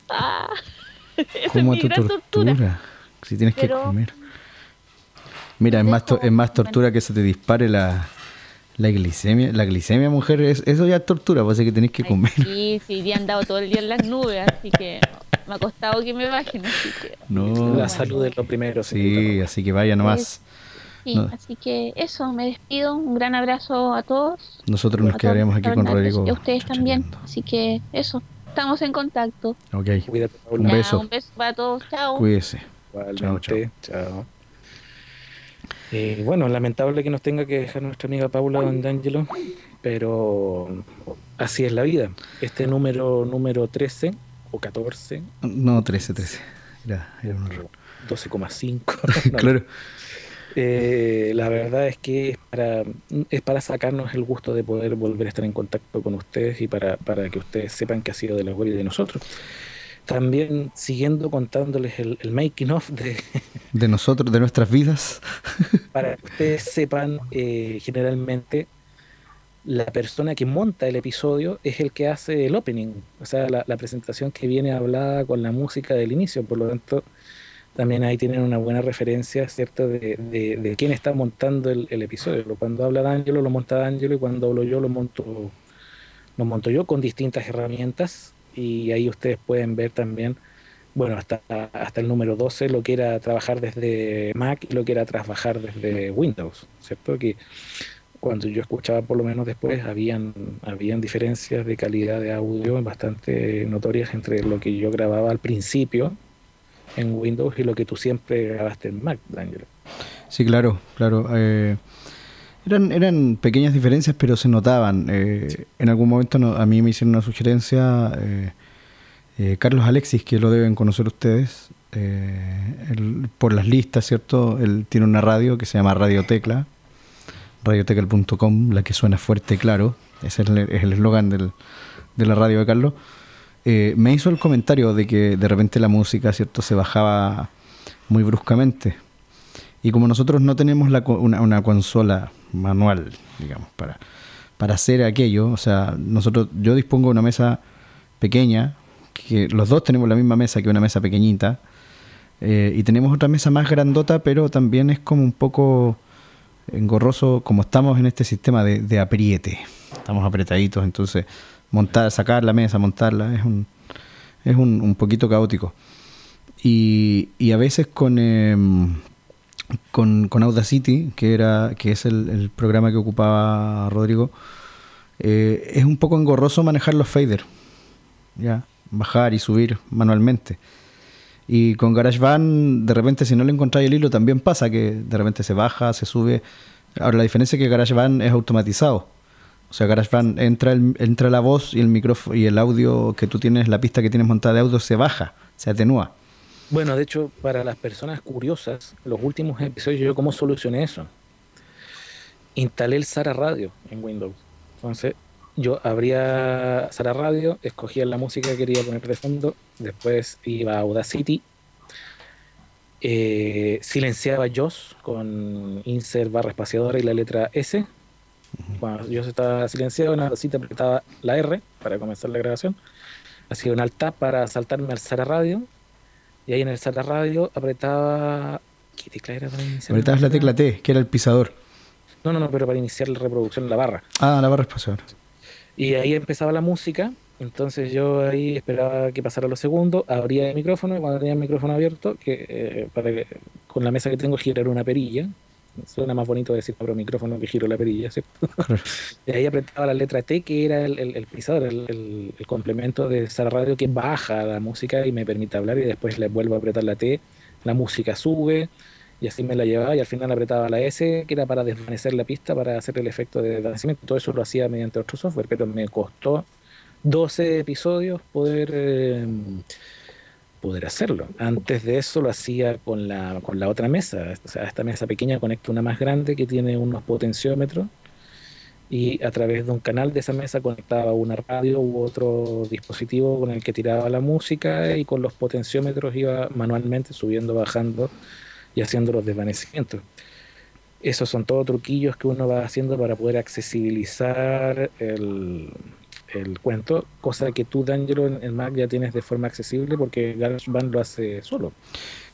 Ah, esa es ¿Cómo mi tu gran tortura? Si tienes que comer. Mira, es más, es más tortura que se te dispare la, la glicemia. La glicemia, mujer, es, eso ya es tortura, pues es que tenés que Ay, comer. Sí, sí, ya he andado todo el día en las nubes, así que me ha costado que me bajen, así que No. La salud es lo primero. Sí, señorita así que vaya nomás. sí, No. así que eso, me despido, un gran abrazo a todos. Nosotros nos todos aquí con Rodrigo. Y a ustedes también, así que eso, estamos en contacto. Ok. Cuídate. Un Ya, beso. un beso para todos, chao. cuídese. Igualmente, chao. Eh, bueno, lamentable que nos tenga que dejar nuestra amiga Paula D'Angelo, pero así es la vida. Este número número 13 o 14, No, 13, 13. Era, era un error. 12,5. no, claro. Eh, la verdad es que es para, es para sacarnos el gusto de poder volver a estar en contacto con ustedes y para, para que ustedes sepan que ha sido de la web y de nosotros. También siguiendo contándoles el, el making of de, De nosotros, de nuestras vidas. para que ustedes sepan, eh, generalmente la persona que monta el episodio es el que hace el opening, o sea, la, la presentación que viene hablada con la música del inicio, por lo tanto, también ahí tienen una buena referencia, ¿cierto?, de, de, quién está montando el, episodio. Cuando habla D'Angelo, lo monta D'Angelo, y cuando hablo yo, lo monto, lo monto yo con distintas herramientas, y ahí ustedes pueden ver también, bueno, hasta, hasta el número 12, lo que era trabajar desde Mac y lo que era trabajar desde Windows, ¿cierto? Que cuando yo escuchaba por lo menos después, habían, habían diferencias de calidad de audio bastante notorias entre lo que yo grababa al principio, en Windows y lo que tú siempre grabaste en Mac, Daniel. Sí, claro, claro. Eh, eran, eran pequeñas diferencias, pero se notaban. Eh, en algún momento a mí me hicieron una sugerencia, eh, Carlos Alexis, que lo deben conocer ustedes, por las listas, ¿cierto? Él tiene una radio que se llama Radio Tecla, radiotecla.com, la que suena fuerte y claro. Ese es el eslogan de la radio de Carlos. Eh, me hizo el comentario de que de repente la música, ¿cierto?, se bajaba muy bruscamente. Y como nosotros no tenemos una, consola manual, digamos, para, para hacer aquello, o sea, nosotros, yo dispongo de una mesa pequeña, que los dos tenemos la misma mesa que una mesa pequeñita, eh, y tenemos otra mesa más grandota, pero también es como un poco engorroso, como estamos en este sistema de, apriete, estamos apretaditos, entonces montar, sacar la mesa, montarla, es un, es un, poquito caótico. Y, y a veces con, em, con, con, Audacity, que, era, que es el, programa que ocupaba Rodrigo, eh, es un poco engorroso manejar los faders, ya, bajar y subir manualmente. Y con GarageBand, de repente, si no le encontráis el hilo, también pasa que de repente se baja, se sube. Ahora, la diferencia es que GarageBand es automatizado. O sea, GarageBand entra, entra la voz y el micrófono y el audio que tú tienes, la pista que tienes montada de audio se baja, se atenúa. Bueno, de hecho, para las personas curiosas, los últimos episodios, yo cómo solucioné eso. Instalé el Sara Radio en Windows. Entonces, yo abría Sara Radio, escogía la música que quería poner de fondo, después iba a Audacity, eh, silenciaba JOS con insert barra espaciadora y la letra S, cuando yo estaba silenciado, en la cita apretaba la R para comenzar la grabación. Hacía un alt tab para saltarme al Sara Radio. Y ahí en el Sara Radio apretaba. ¿Qué tecla era para iniciar? Apretabas la tecla T, que era el pisador. No, no, no, pero para iniciar la reproducción, la barra. Ah, la barra espaciadora. Y ahí empezaba la música. Entonces yo ahí esperaba que pasara los segundos, abría el micrófono y cuando tenía el micrófono abierto, que, eh, para que con la mesa que tengo girar una perilla, Suena más bonito decir por micrófono que giro la perilla, ¿cierto? y ahí apretaba la letra T, que era el, el, pisador, el, complemento de esa radio que baja la música y me permite hablar, y después le vuelvo a apretar la T, la música sube, y así me la llevaba, y al final apretaba la S, que era para desvanecer la pista, para hacer el efecto de desvanecimiento. Todo eso lo hacía mediante otro software, pero me costó 12 episodios poder. Eh, poder hacerlo. Antes de eso lo hacía con la, con la otra mesa. O sea, esta mesa pequeña conecta una más grande que tiene unos potenciómetros y a través de un canal de esa mesa conectaba una radio u otro dispositivo con el que tiraba la música y con los potenciómetros iba manualmente subiendo, bajando y haciendo los desvanecimientos. Esos son todos truquillos que uno va haciendo para poder accesibilizar el, el cuento, cosa que tú, D'Angelo, en Mac ya tienes de forma accesible porque GarageBand lo hace solo.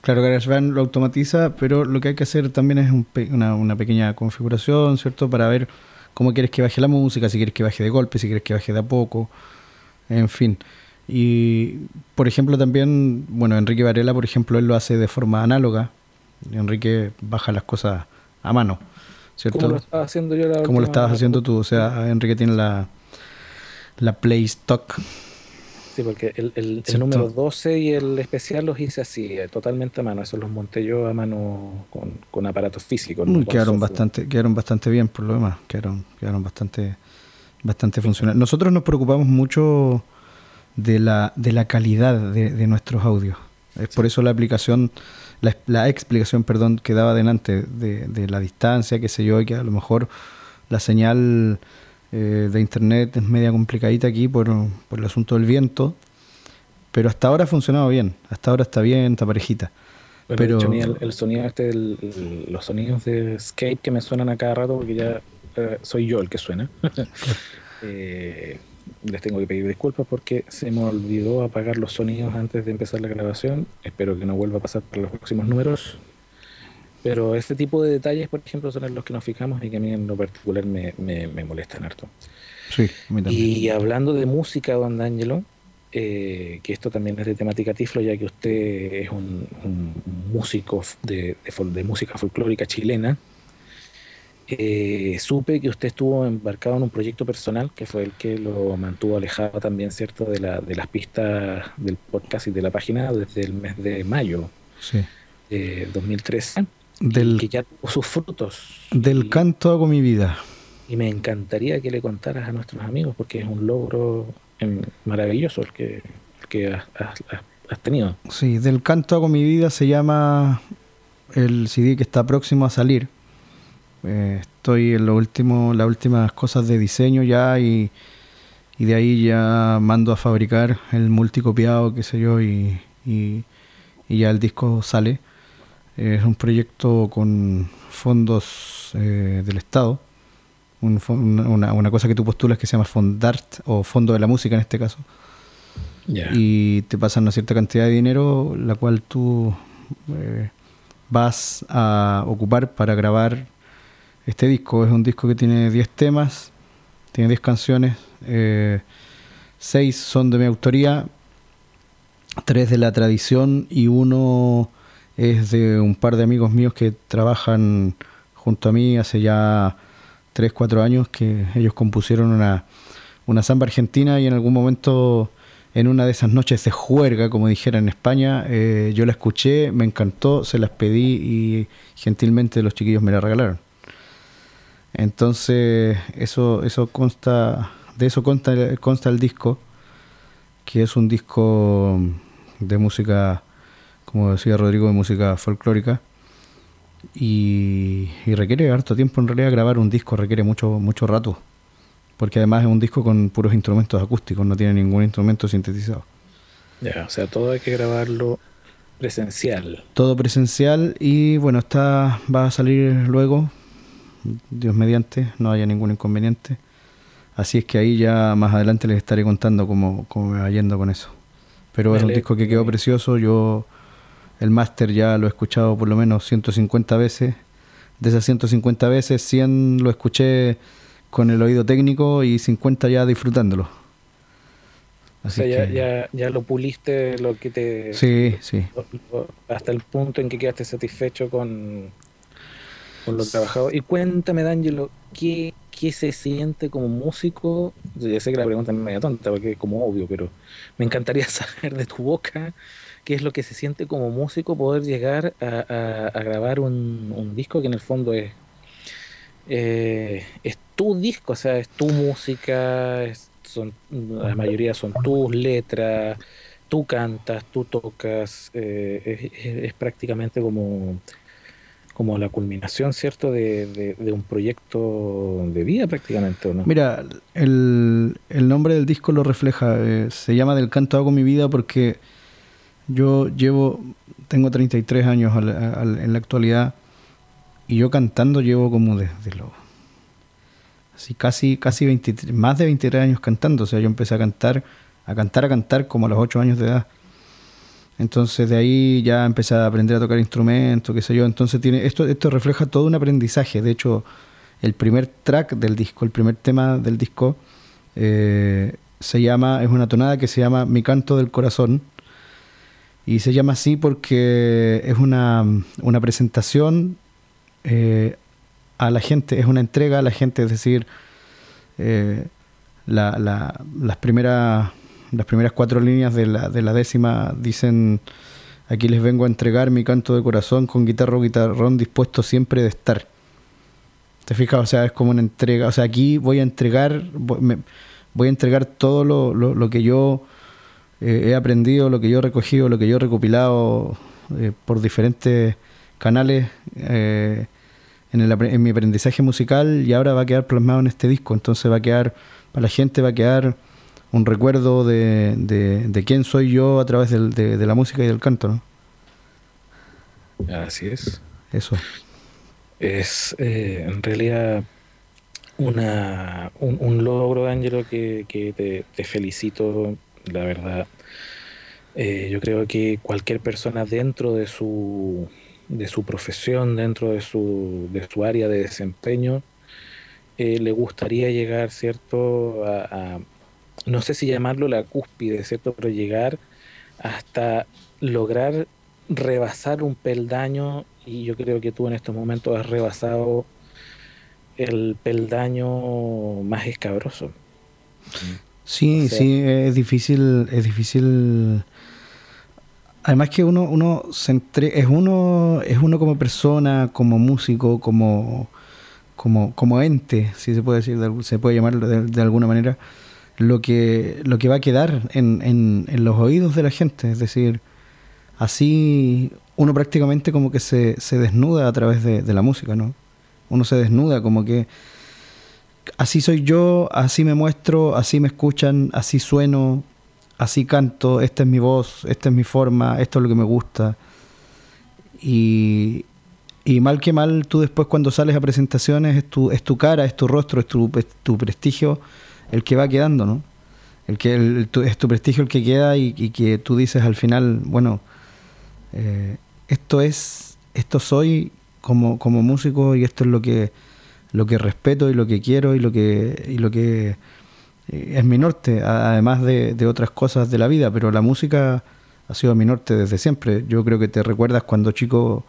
Claro, GarageBand lo automatiza, pero lo que hay que hacer también es una, una, pequeña configuración, ¿cierto? Para ver cómo quieres que baje la música, si quieres que baje de golpe, si quieres que baje de a poco, en fin. Y, por ejemplo, también, bueno, Enrique Varela, por ejemplo, él lo hace de forma análoga. Enrique baja las cosas a mano, ¿cierto? Como lo estaba haciendo yo la Como lo estabas haciendo tú, o sea, Enrique tiene la la Play Stock. Sí, porque el, el, número 12 y el especial los hice así, eh, totalmente a mano. Eso los monté yo a mano con, aparatos físicos. Mm, quedaron, bastante, quedaron bastante bien por lo demás. Quedaron, quedaron bastante, bastante funcionales. Nosotros nos preocupamos mucho de la, de la calidad de, nuestros audios. Es por eso la aplicación, la, explicación, perdón, que daba adelante de, de la distancia, qué sé yo, y que a lo mejor la señal eh, de internet es media complicadita aquí por, el asunto del viento, pero hasta ahora ha funcionado bien, hasta ahora está bien, está parejita. pero el, sonido este, los sonidos de skate que me suenan a cada rato, porque ya eh, soy yo el que suena. Eh, les tengo que pedir disculpas porque se me olvidó apagar los sonidos antes de empezar la grabación. Espero que no vuelva a pasar para los próximos números. Pero este tipo de detalles, por ejemplo, son en los que nos fijamos y que a mí en lo particular me, me, me molestan harto. Sí, a mí también. Y hablando de música, don D'Angelo, eh, que esto también es de temática tiflo, ya que usted es un, un músico de, de música folclórica chilena, eh, supe que usted estuvo embarcado en un proyecto personal que fue el que lo mantuvo alejado también, ¿cierto?, de, la, de las pistas del podcast y de la página desde el mes de mayo Sí. de 2013, y Del, que ya tuvo sus frutos. del Y- canto hago mi vida. y me encantaría que le contaras a nuestros amigos, porque es un logro em, maravilloso el que, el que has, has- has- has tenido. Sí, del canto hago mi vida se llama el CD que está próximo a salir. Eh, estoy en lo último, las últimas cosas de diseño ya y, y de ahí ya mando a fabricar el multicopiado, qué sé yo, y, y, y ya el disco sale. Eh, es un proyecto con fondos eh, del Estado. Un una, una cosa que tú postulas que se llama Fondart o Fondo de la Música en este caso y te pasan una cierta cantidad de dinero, la cual tú eh, vas a ocupar para grabar este disco. Es un disco que tiene 10 temas, tiene 10 canciones, 6 son de mi autoría, 3 de la tradición y uno es de un par de amigos míos que trabajan junto a mí hace ya 3, 4 años que ellos compusieron una, una samba argentina y en algún momento en una de esas noches de juerga, como dijera en España, eh, yo la escuché, me encantó, se las pedí y gentilmente los chiquillos me la regalaron. Entonces, eso, eso consta, de eso consta, consta el disco, que es un disco de música, como decía Rodrigo, de música folclórica. Y, y requiere harto tiempo en realidad grabar un disco, requiere mucho, mucho rato. Porque además es un disco con puros instrumentos acústicos, no tiene ningún instrumento sintetizado. Ya, o sea, todo hay que grabarlo presencial. Todo presencial y bueno, está va a salir luego, Dios mediante, no haya ningún inconveniente. Así es que ahí ya más adelante les estaré contando cómo, cómo me va yendo con eso. Pero es un disco que quedó precioso, yo el máster ya lo he escuchado por lo menos 150 veces. De esas 150 veces, 100 lo escuché con el oído técnico y 50 ya disfrutándolo. O Así sea, ya, que- ya, ya lo puliste lo que te... Sí, sí. hasta el punto en que quedaste satisfecho con, con lo trabajado. Y cuéntame, D'Angelo, ¿qué, ¿qué se siente como músico? Ya sé que la pregunta es media tonta, porque es como obvio, pero me encantaría saber de tu boca qué es lo que se siente como músico poder llegar a, grabar un, disco que en el fondo es, eh, es tu disco, o sea, es tu música, son, la mayoría son tus letras, tú cantas, tú tocas, eh, es, prácticamente como, como la culminación, ¿cierto?, de, de- de un proyecto de vida prácticamente, ¿o no? Mira, el, el nombre del disco lo refleja. eh, se llama Del canto hago mi vida porque yo llevo, tengo 33 años al- al- en la actualidad y yo cantando llevo como desde los, así casi, casi 23, más de 23 años cantando. O sea, yo empecé a cantar, a cantar, a cantar como a los 8 años de edad. Entonces de ahí ya empecé a aprender a tocar instrumentos, qué sé yo. Entonces tiene esto, esto refleja todo un aprendizaje. De hecho, el primer track del disco, el primer tema del disco, eh, se llama, es una tonada que se llama Mi canto del corazón. Y se llama así porque es una, una presentación eh, a la gente, es una entrega a la gente, es decir, eh, la- la- las, primeras, las primeras cuatro líneas de la, de la décima dicen, aquí les vengo a entregar mi canto de corazón con guitarra o guitarrón dispuesto siempre de estar. ¿Te fijas? O sea, es como una entrega. O sea, aquí voy a entregar, voy, me- voy a entregar todo lo, lo- lo que yo eh, he aprendido, lo que yo he recogido, lo que yo he recopilado eh, por diferentes canales eh, en, el en mi aprendizaje musical y ahora va a quedar plasmado en este disco. Entonces va a quedar, para la gente va a quedar un recuerdo de, de- de quién soy yo a través del- de, de la música y del canto, ¿no? Así es. Eso. Es, eh, en realidad, una, un, un logro, Ángelo, que, que te, te felicito, la verdad. Eh, yo creo que cualquier persona dentro de su, de su profesión, dentro de su, de su área de desempeño, eh, le gustaría llegar, ¿cierto? A, a- no sé si llamarlo la cúspide, ¿cierto? Pero llegar hasta lograr rebasar un peldaño y yo creo que tú en estos momentos has rebasado el peldaño más escabroso. Sí, O sea- sí, es difícil, es difícil. Además que uno, uno se entre, es uno, es uno como persona, como músico, como, como, como ente, si se puede decir, se puede llamar de, de alguna manera, lo que, lo que va a quedar en, en, en los oídos de la gente. Es decir, así uno prácticamente como que se, se desnuda a través de, de la música, ¿no? Uno se desnuda como que así soy yo, así me muestro, así me escuchan, así sueno, así canto, esta es mi voz, esta es mi forma, esto es lo que me gusta. Y, y mal que mal, tú después cuando sales a presentaciones es tu, cara, es tu rostro, es tu, es tu prestigio el que va quedando, ¿no? El que, es tu prestigio el que queda y, y que tú dices al final, bueno, eh, esto es, esto soy como, como músico y esto es lo que, lo que respeto y lo que quiero y lo que, y lo que eh, es mi norte, además de, de otras cosas de la vida, pero la música ha sido mi norte desde siempre. Yo creo que te recuerdas cuando chico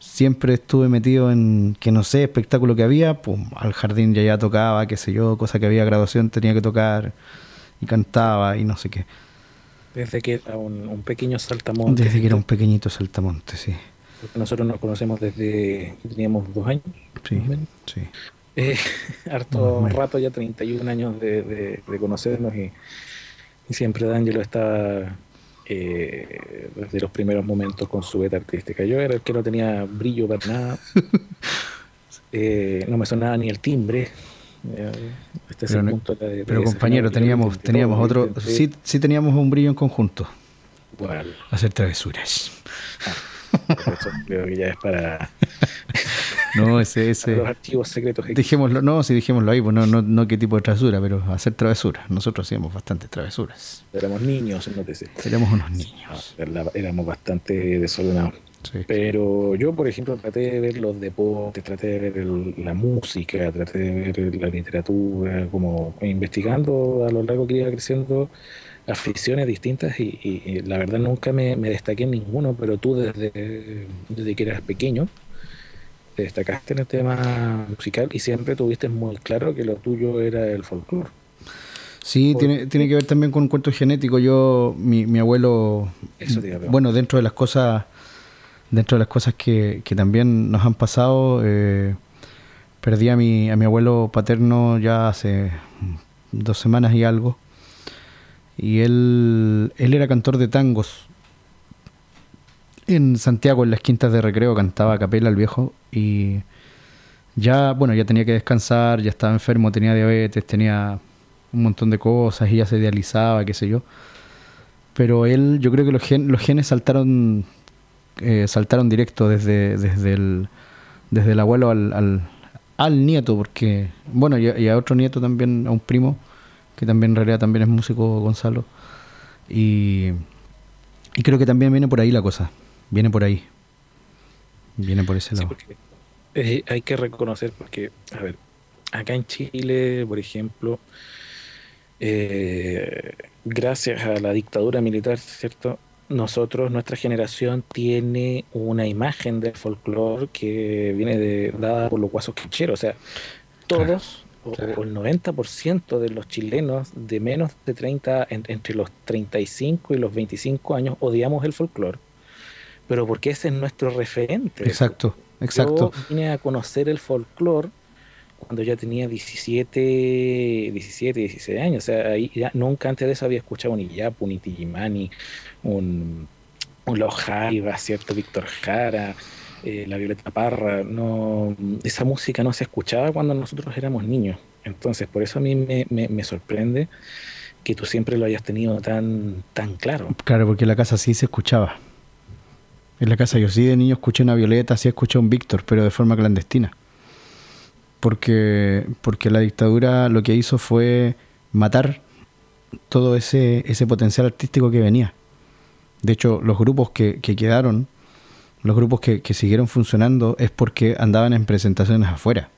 siempre estuve metido en, que no sé, espectáculo que había, pum, al jardín ya ya tocaba, qué sé yo, cosa que había graduación tenía que tocar y cantaba y no sé qué. Desde que era un, un pequeño saltamonte. Desde que era un pequeñito saltamonte, sí. Nosotros nos conocemos desde que teníamos dos años. Sí. Eh, harto rato, ya 31 años de, de- de conocernos y, y siempre D'Angelo estaba eh, desde los primeros momentos con su beta artística. Yo era el que no tenía brillo para nada, Eh, no me sonaba ni el timbre. ese Pero no- de- Pero compañero, teníamos, teníamos otro, sí, sí teníamos un brillo en conjunto, Bueno, hacer travesuras. pero eso creo que ya es para, No, ese, ese. los archivos secretos. Dijémoslo, no, sí dijémoslo ahí, pues no, no, no qué tipo de travesura, pero hacer travesuras. Nosotros hacíamos bastantes travesuras. Éramos niños, no te sé. Éramos unos niños. Éramos bastante desordenados. Sí. Pero yo, por ejemplo, traté de ver los deportes, traté de ver el- la música, traté de ver la literatura, como investigando a lo largo que iba creciendo aficiones distintas y, y- y la verdad nunca me, me destaqué en ninguno, pero tú desde, desde que eras pequeño te destacaste en el tema musical y siempre tuviste muy claro que lo tuyo era el folclore. Sí, tiene, tiene que ver también con un cuento genético. Yo, mi, mi abuelo, Eso bueno, dentro de las cosas, dentro de las cosas que, que también nos han pasado, eh, perdí a mi, a mi abuelo paterno ya hace dos semanas y algo. Y él, él era cantor de tangos. En Santiago, en las quintas de recreo, cantaba a capela el viejo. Y ya, bueno, ya tenía que descansar, ya estaba enfermo, tenía diabetes, tenía un montón de cosas y ya se idealizaba, qué sé yo. Pero él, yo creo que los, gen- los genes saltaron eh, saltaron directo desde, desde, el, desde el abuelo al, al, al nieto, porque, bueno, y a, y a otro nieto también, a un primo, que también en realidad también es músico, Gonzalo. Y, y creo que también viene por ahí la cosa, viene por ahí. Viene por ese Sí, lado. porque eh, hay que reconocer, porque, a ver, acá en Chile, por ejemplo, eh, gracias a la dictadura militar, ¿cierto? Nosotros, nuestra generación, tiene una imagen del folclore que viene de, dada por los guasos quincheros. O sea, todos, o- o, el 90% de los chilenos de menos de 30, en- entre los 35 y los 25 años, odiamos el folclore. Pero porque ese es nuestro referente. Exacto, exacto. Yo vine a conocer el folclore cuando ya tenía 17, 17, 16 años. O sea, ahí ya nunca antes de eso había escuchado un Iyapu, un Itigimani, un, un Los Jaivas, ¿cierto? Víctor Jara, eh, la Violeta Parra. Esa música no se escuchaba cuando nosotros éramos niños. Entonces, por eso a mí me, sorprende que tú siempre lo hayas tenido tan, claro. Claro, porque en la casa sí se escuchaba. En la casa yo sí de niño escuché una Violeta, sí escuché un Víctor, pero de forma clandestina. porque, porque la dictadura lo que hizo fue matar todo ese, ese potencial artístico que venía. De hecho, los grupos que quedaron, los grupos que, que siguieron funcionando, es porque andaban en presentaciones afuera.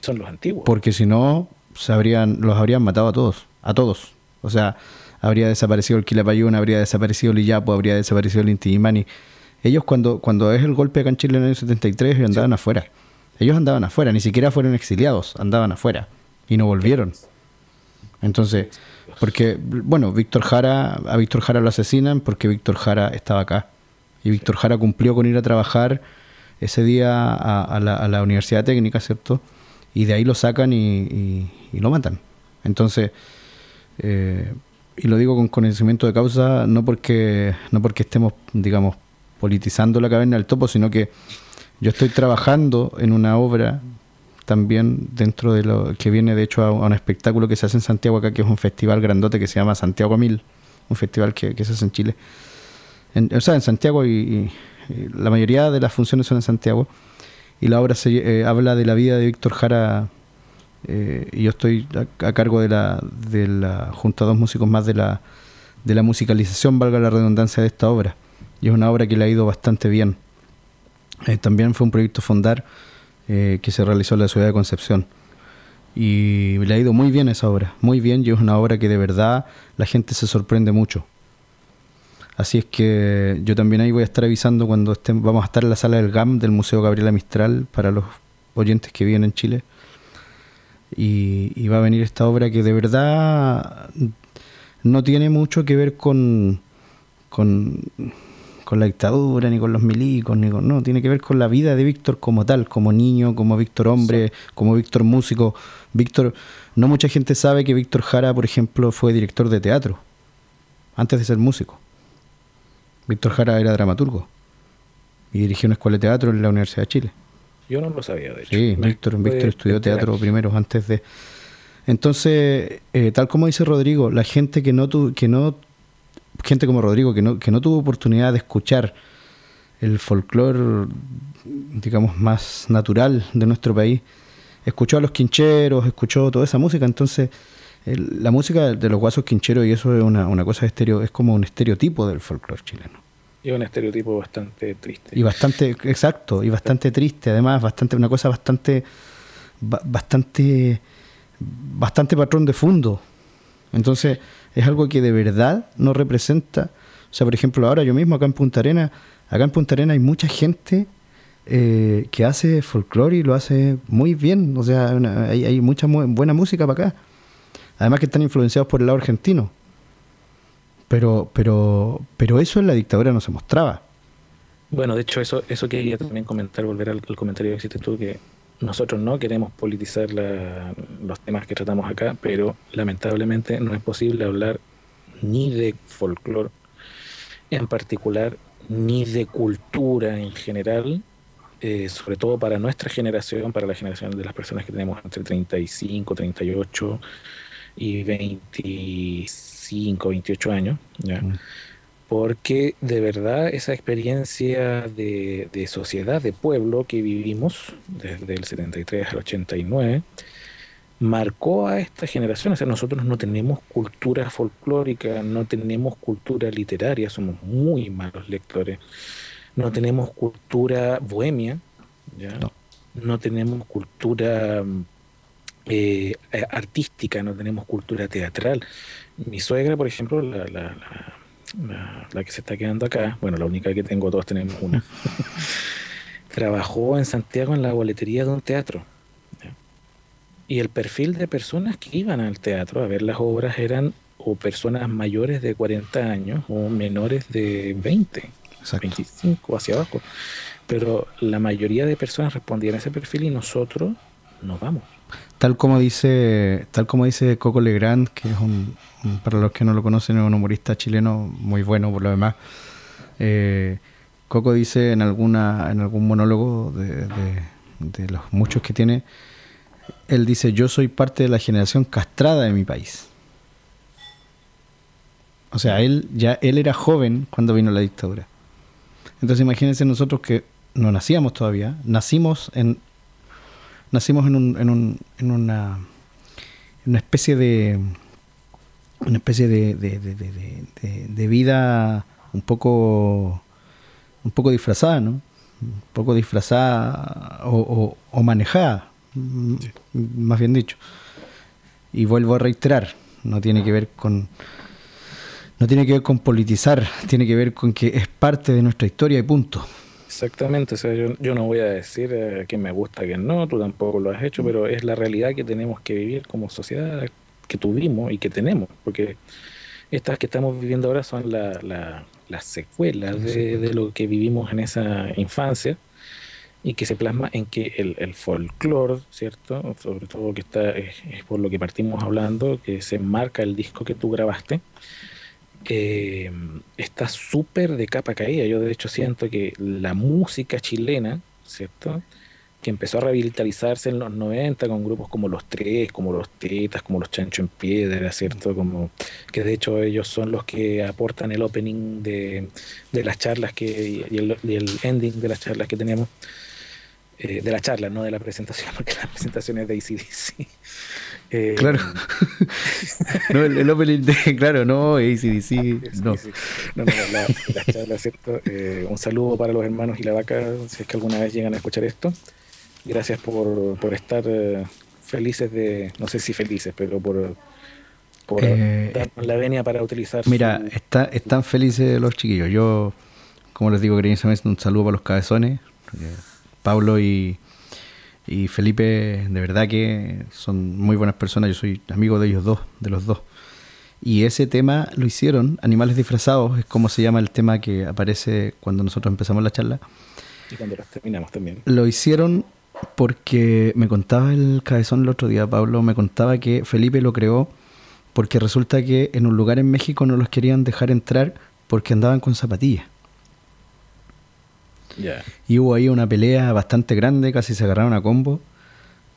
Son los antiguos. Porque si no, se habrían, los habrían matado a todos. A todos. O sea, habría desaparecido el Quilapayún, habría desaparecido el Iyapo, habría desaparecido el Inti Illimani. Ellos cuando, cuando es el golpe acá en Chile en el año 73, ellos andaban afuera. Ellos andaban afuera, ni siquiera fueron exiliados, andaban afuera. Y no volvieron. Entonces, porque, bueno, Víctor Jara, a Víctor Jara lo asesinan porque Víctor Jara estaba acá. Y Víctor Jara cumplió con ir a trabajar ese día a, a la, a la Universidad Técnica, ¿cierto? Y de ahí lo sacan y, lo matan. Entonces, eh, y lo digo con conocimiento de causa, no porque, no porque estemos, digamos, politizando la caverna del topo, sino que yo estoy trabajando en una obra también dentro de lo que viene de hecho a, a un espectáculo que se hace en Santiago acá, que es un festival grandote que se llama Santiago Mil, un festival que, que se hace en Chile. En- o sea, en Santiago y, la mayoría de las funciones son en Santiago. Y la obra se, eh, habla de la vida de Víctor Jara eh, y yo estoy a, cargo de la, de a dos músicos más de la, de la musicalización, valga la redundancia, de esta obra. Y es una obra que le ha ido bastante bien. Eh, también fue un proyecto Fondar eh, que se realizó en la ciudad de Concepción. Y le ha ido muy bien esa obra, muy bien, y es una obra que de verdad la gente se sorprende mucho. Así es que yo también ahí voy a estar avisando cuando estén, vamos a estar en la sala del GAM del Museo Gabriela Mistral para los oyentes que viven en Chile. Y, y va a venir esta obra que de verdad no tiene mucho que ver con, con, con la dictadura, ni con los milicos, ni con. No, tiene que ver con la vida de Víctor como tal, como niño, como Víctor hombre, como Víctor músico. Víctor. No mucha gente sabe que Víctor Jara, por ejemplo, fue director de teatro antes de ser músico. Víctor Jara era dramaturgo y dirigió una escuela de teatro en la Universidad de Chile. Yo no lo sabía, de hecho. Sí, Víctor, de Víctor estudió teatro primero, antes de... Entonces, eh, tal como dice Rodrigo, la gente que no tuvo, que no, gente como Rodrigo, que no, que no tuvo oportunidad de escuchar el folclore, digamos, más natural de nuestro país, escuchó a los quincheros, escuchó toda esa música, entonces el- la música de los guasos quincheros, y eso es una, una cosa de estereo, es como un estereotipo del folclore chileno. Y un estereotipo bastante triste. Y bastante, exacto, y bastante triste, además, bastante, una cosa bastante, ba- bastante, bastante patrón de fondo. Entonces, es algo que de verdad no representa. O sea, por ejemplo, ahora yo mismo acá en Punta Arena, acá en Punta Arena hay mucha gente eh, que hace folclore y lo hace muy bien. O sea, una- hay, hay mucha mu- buena música para acá. Además que están influenciados por el lado argentino. Pero, pero, pero eso en la dictadura no se mostraba. Bueno, de hecho, eso, eso quería también comentar, volver al, comentario que hiciste tú, que nosotros no queremos politizar la- los temas que tratamos acá, pero lamentablemente no es posible hablar ni de folclore en particular, ni de cultura en general, eh, sobre todo para nuestra generación, para la generación de las personas que tenemos entre 35, 38 y 25, 28 años. ¿ya? Mm. porque de verdad esa experiencia de, de sociedad, de pueblo que vivimos desde el 73 al 89, marcó a esta generación. O sea, nosotros no tenemos cultura folclórica, no tenemos cultura literaria, somos muy malos lectores, no tenemos cultura bohemia, ¿ya? No. no tenemos cultura mm, eh, artística, no tenemos cultura teatral. Mi suegra, por ejemplo, la, la, la- que se está quedando acá, bueno, la única que tengo, todos tenemos una, trabajó en Santiago en la boletería de un teatro. Y el perfil de personas que iban al teatro a ver las obras eran o personas mayores de 40 años o menores de 20, Exacto. 25 hacia abajo. Pero la mayoría de personas respondían a ese perfil y nosotros nos vamos. Tal como dice, tal como dice Coco Legrand, que es un, para los que no lo conocen, es un humorista chileno muy bueno por lo demás. Eh, Coco dice en alguna, en algún monólogo de, de- de los muchos que tiene, él dice yo soy parte de la generación castrada de mi país. O sea, él ya él era joven cuando vino la dictadura. Entonces imagínense nosotros que no nacíamos todavía, nacimos en nacimos en, un, en, un, en una, una especie de una especie de, de, de, de, vida un poco un poco disfrazada, ¿no? Un poco disfrazada o, o, manejada, más bien dicho. Y vuelvo a reiterar, no tiene que ver con no tiene que ver con politizar, tiene que ver con que es parte de nuestra historia y punto. Exactamente, o sea, yo, yo no voy a decir eh, que me gusta, que no, tú tampoco lo has hecho, pero es la realidad que tenemos que vivir como sociedad, que tuvimos y que tenemos, porque estas que estamos viviendo ahora son la, la, las secuelas de, de, lo que vivimos en esa infancia y que se plasma en que el, el folclore, ¿cierto? Sobre todo que está, es, es, por lo que partimos hablando, que se marca el disco que tú grabaste, eh, está súper de capa caída. Yo de hecho siento que la música chilena, ¿cierto? que empezó a revitalizarse en los 90 con grupos como los Tres, como los Tetas, como los Chancho en Piedra, ¿cierto? Como, que de hecho ellos son los que aportan el opening de, de las charlas que, y el, ending de las charlas que teníamos. Eh, de la charla, no de la presentación, porque la presentación es de ACDC. Eh, claro. no, el, el, opening de, claro, no, ACDC. Sí, no. Sí, no, no, la, la charla, ¿cierto? Eh, un saludo para los hermanos y la vaca, si es que alguna vez llegan a escuchar esto. Gracias por, por estar eh, felices de, no sé si felices, pero por, por eh, darnos la venia para utilizar. Mira, su... está, están felices los chiquillos. Yo, como les digo cariñosamente, un saludo para los cabezones. Pablo y, y Felipe, de verdad que son muy buenas personas. Yo soy amigo de ellos dos, de los dos. Y ese tema lo hicieron, Animales Disfrazados, es como se llama el tema que aparece cuando nosotros empezamos la charla. Y cuando las terminamos también. Lo hicieron porque me contaba el cabezón el otro día, Pablo, me contaba que Felipe lo creó porque resulta que en un lugar en México no los querían dejar entrar porque andaban con zapatillas. Yeah. Y hubo ahí una pelea bastante grande, casi se agarraron a combo.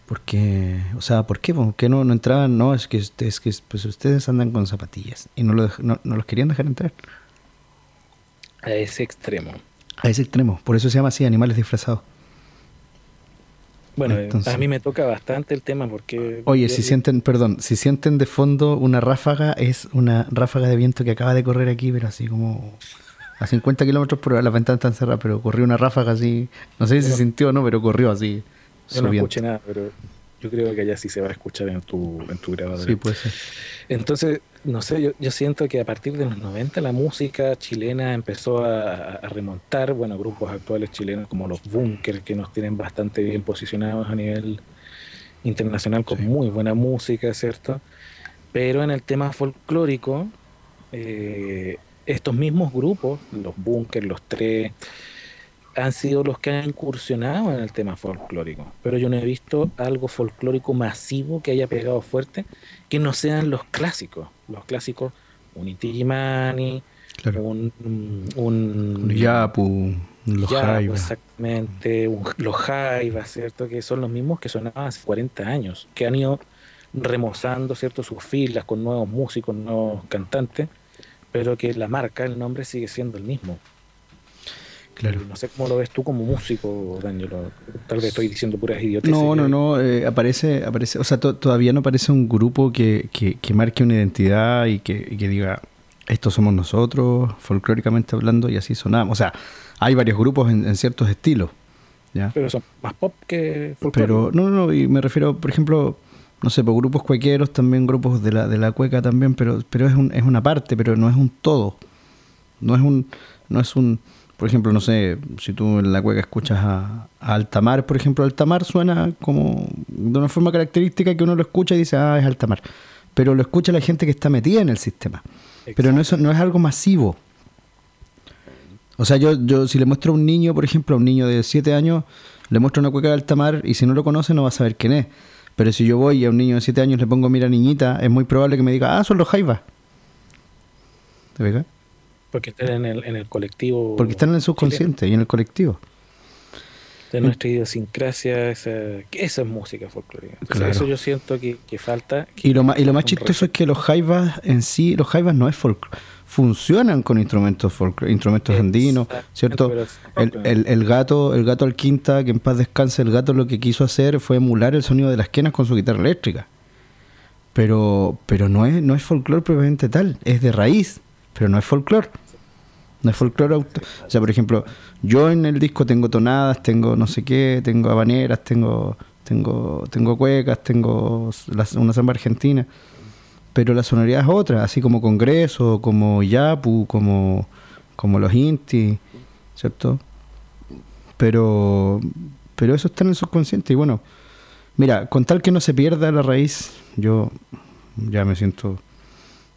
Porque, o sea, ¿por qué? ¿Por qué no, no entraban? No, es que, es que pues ustedes andan con zapatillas y no, lo, no, no los querían dejar entrar. A ese extremo. A ese extremo. Por eso se llama así, animales disfrazados. Bueno, Entonces, a mí me toca bastante el tema porque... Oye, si sienten, perdón, si sienten de fondo una ráfaga, es una ráfaga de viento que acaba de correr aquí, pero así como a 50 kilómetros por hora, las ventanas están cerradas, pero corrió una ráfaga así, no sé si se sintió o no, pero corrió así. Yo no escuché nada, pero yo creo que allá sí se va a escuchar en tu, en tu grabadora. Sí, puede ser. Entonces, no sé, yo, yo, siento que a partir de los 90 la música chilena empezó a, a remontar, bueno, grupos actuales chilenos como los Bunkers, que nos tienen bastante bien posicionados a nivel internacional con sí. muy buena música, ¿cierto? Pero en el tema folclórico, eh, estos mismos grupos, los Bunkers, los Tres, han sido los que han incursionado en el tema folclórico, pero yo no he visto algo folclórico masivo que haya pegado fuerte que no sean los clásicos, los clásicos, un Inti claro. un, un, un Yapu, los Yapu, Jaiba. exactamente, un, los Jaiba, ¿cierto? Que son los mismos que sonaban hace 40 años, que han ido remozando, ¿cierto? Sus filas con nuevos músicos, nuevos cantantes, pero que la marca, el nombre sigue siendo el mismo. Claro. No sé cómo lo ves tú como músico, Daniel. Tal vez estoy diciendo puras idioteces. No, no, no. Eh, aparece, aparece, o sea, to todavía no aparece un grupo que, que, que marque una identidad y que, y que, diga, estos somos nosotros, folclóricamente hablando, y así sonamos. O sea, hay varios grupos en, en ciertos estilos. ¿ya? Pero son más pop que folclórico. Pero, no, no, no, y me refiero, por ejemplo, no sé, por grupos cuequeros, también grupos de la, de la cueca también, pero, pero es, un, es una parte, pero no es un todo. No es un, no es un por ejemplo, no sé, si tú en la cueca escuchas a, a, Altamar, por ejemplo, Altamar suena como de una forma característica que uno lo escucha y dice, ah, es Altamar. Pero lo escucha la gente que está metida en el sistema. Exacto. Pero no es, no es algo masivo. O sea, yo, yo si le muestro a un niño, por ejemplo, a un niño de 7 años, le muestro una cueca de Altamar y si no lo conoce no va a saber quién es. Pero si yo voy y a un niño de 7 años le pongo mira niñita, es muy probable que me diga, ah, son los jaivas. ¿Te ves? Porque están en el, en el colectivo. Porque están en el subconsciente chileno. y en el colectivo. De nuestra idiosincrasia, esa, esa es música folclórica. Entonces, Claro. Eso yo siento que, que falta. Y lo más, y lo más chistoso es que los jaivas en sí, los jaivas no es folk, funcionan con instrumentos folk, instrumentos andinos, ¿cierto? El, el- el gato, el gato Alquinta, que en paz descanse, el gato lo que quiso hacer fue emular el sonido de las quenas con su guitarra eléctrica. Pero, pero no es, no es folclore propiamente tal, es de raíz, pero no es folclore. Es folclore auto. O sea, por ejemplo, yo en el disco tengo tonadas, tengo no sé qué, tengo habaneras, tengo, tengo, tengo cuecas, tengo las- una samba argentina. Pero la sonoridad es otra, así como Congreso, como Yapu, como, como los Inti, ¿cierto? Pero, pero eso está en el subconsciente. Y bueno, mira, con tal que no se pierda la raíz, yo ya me siento,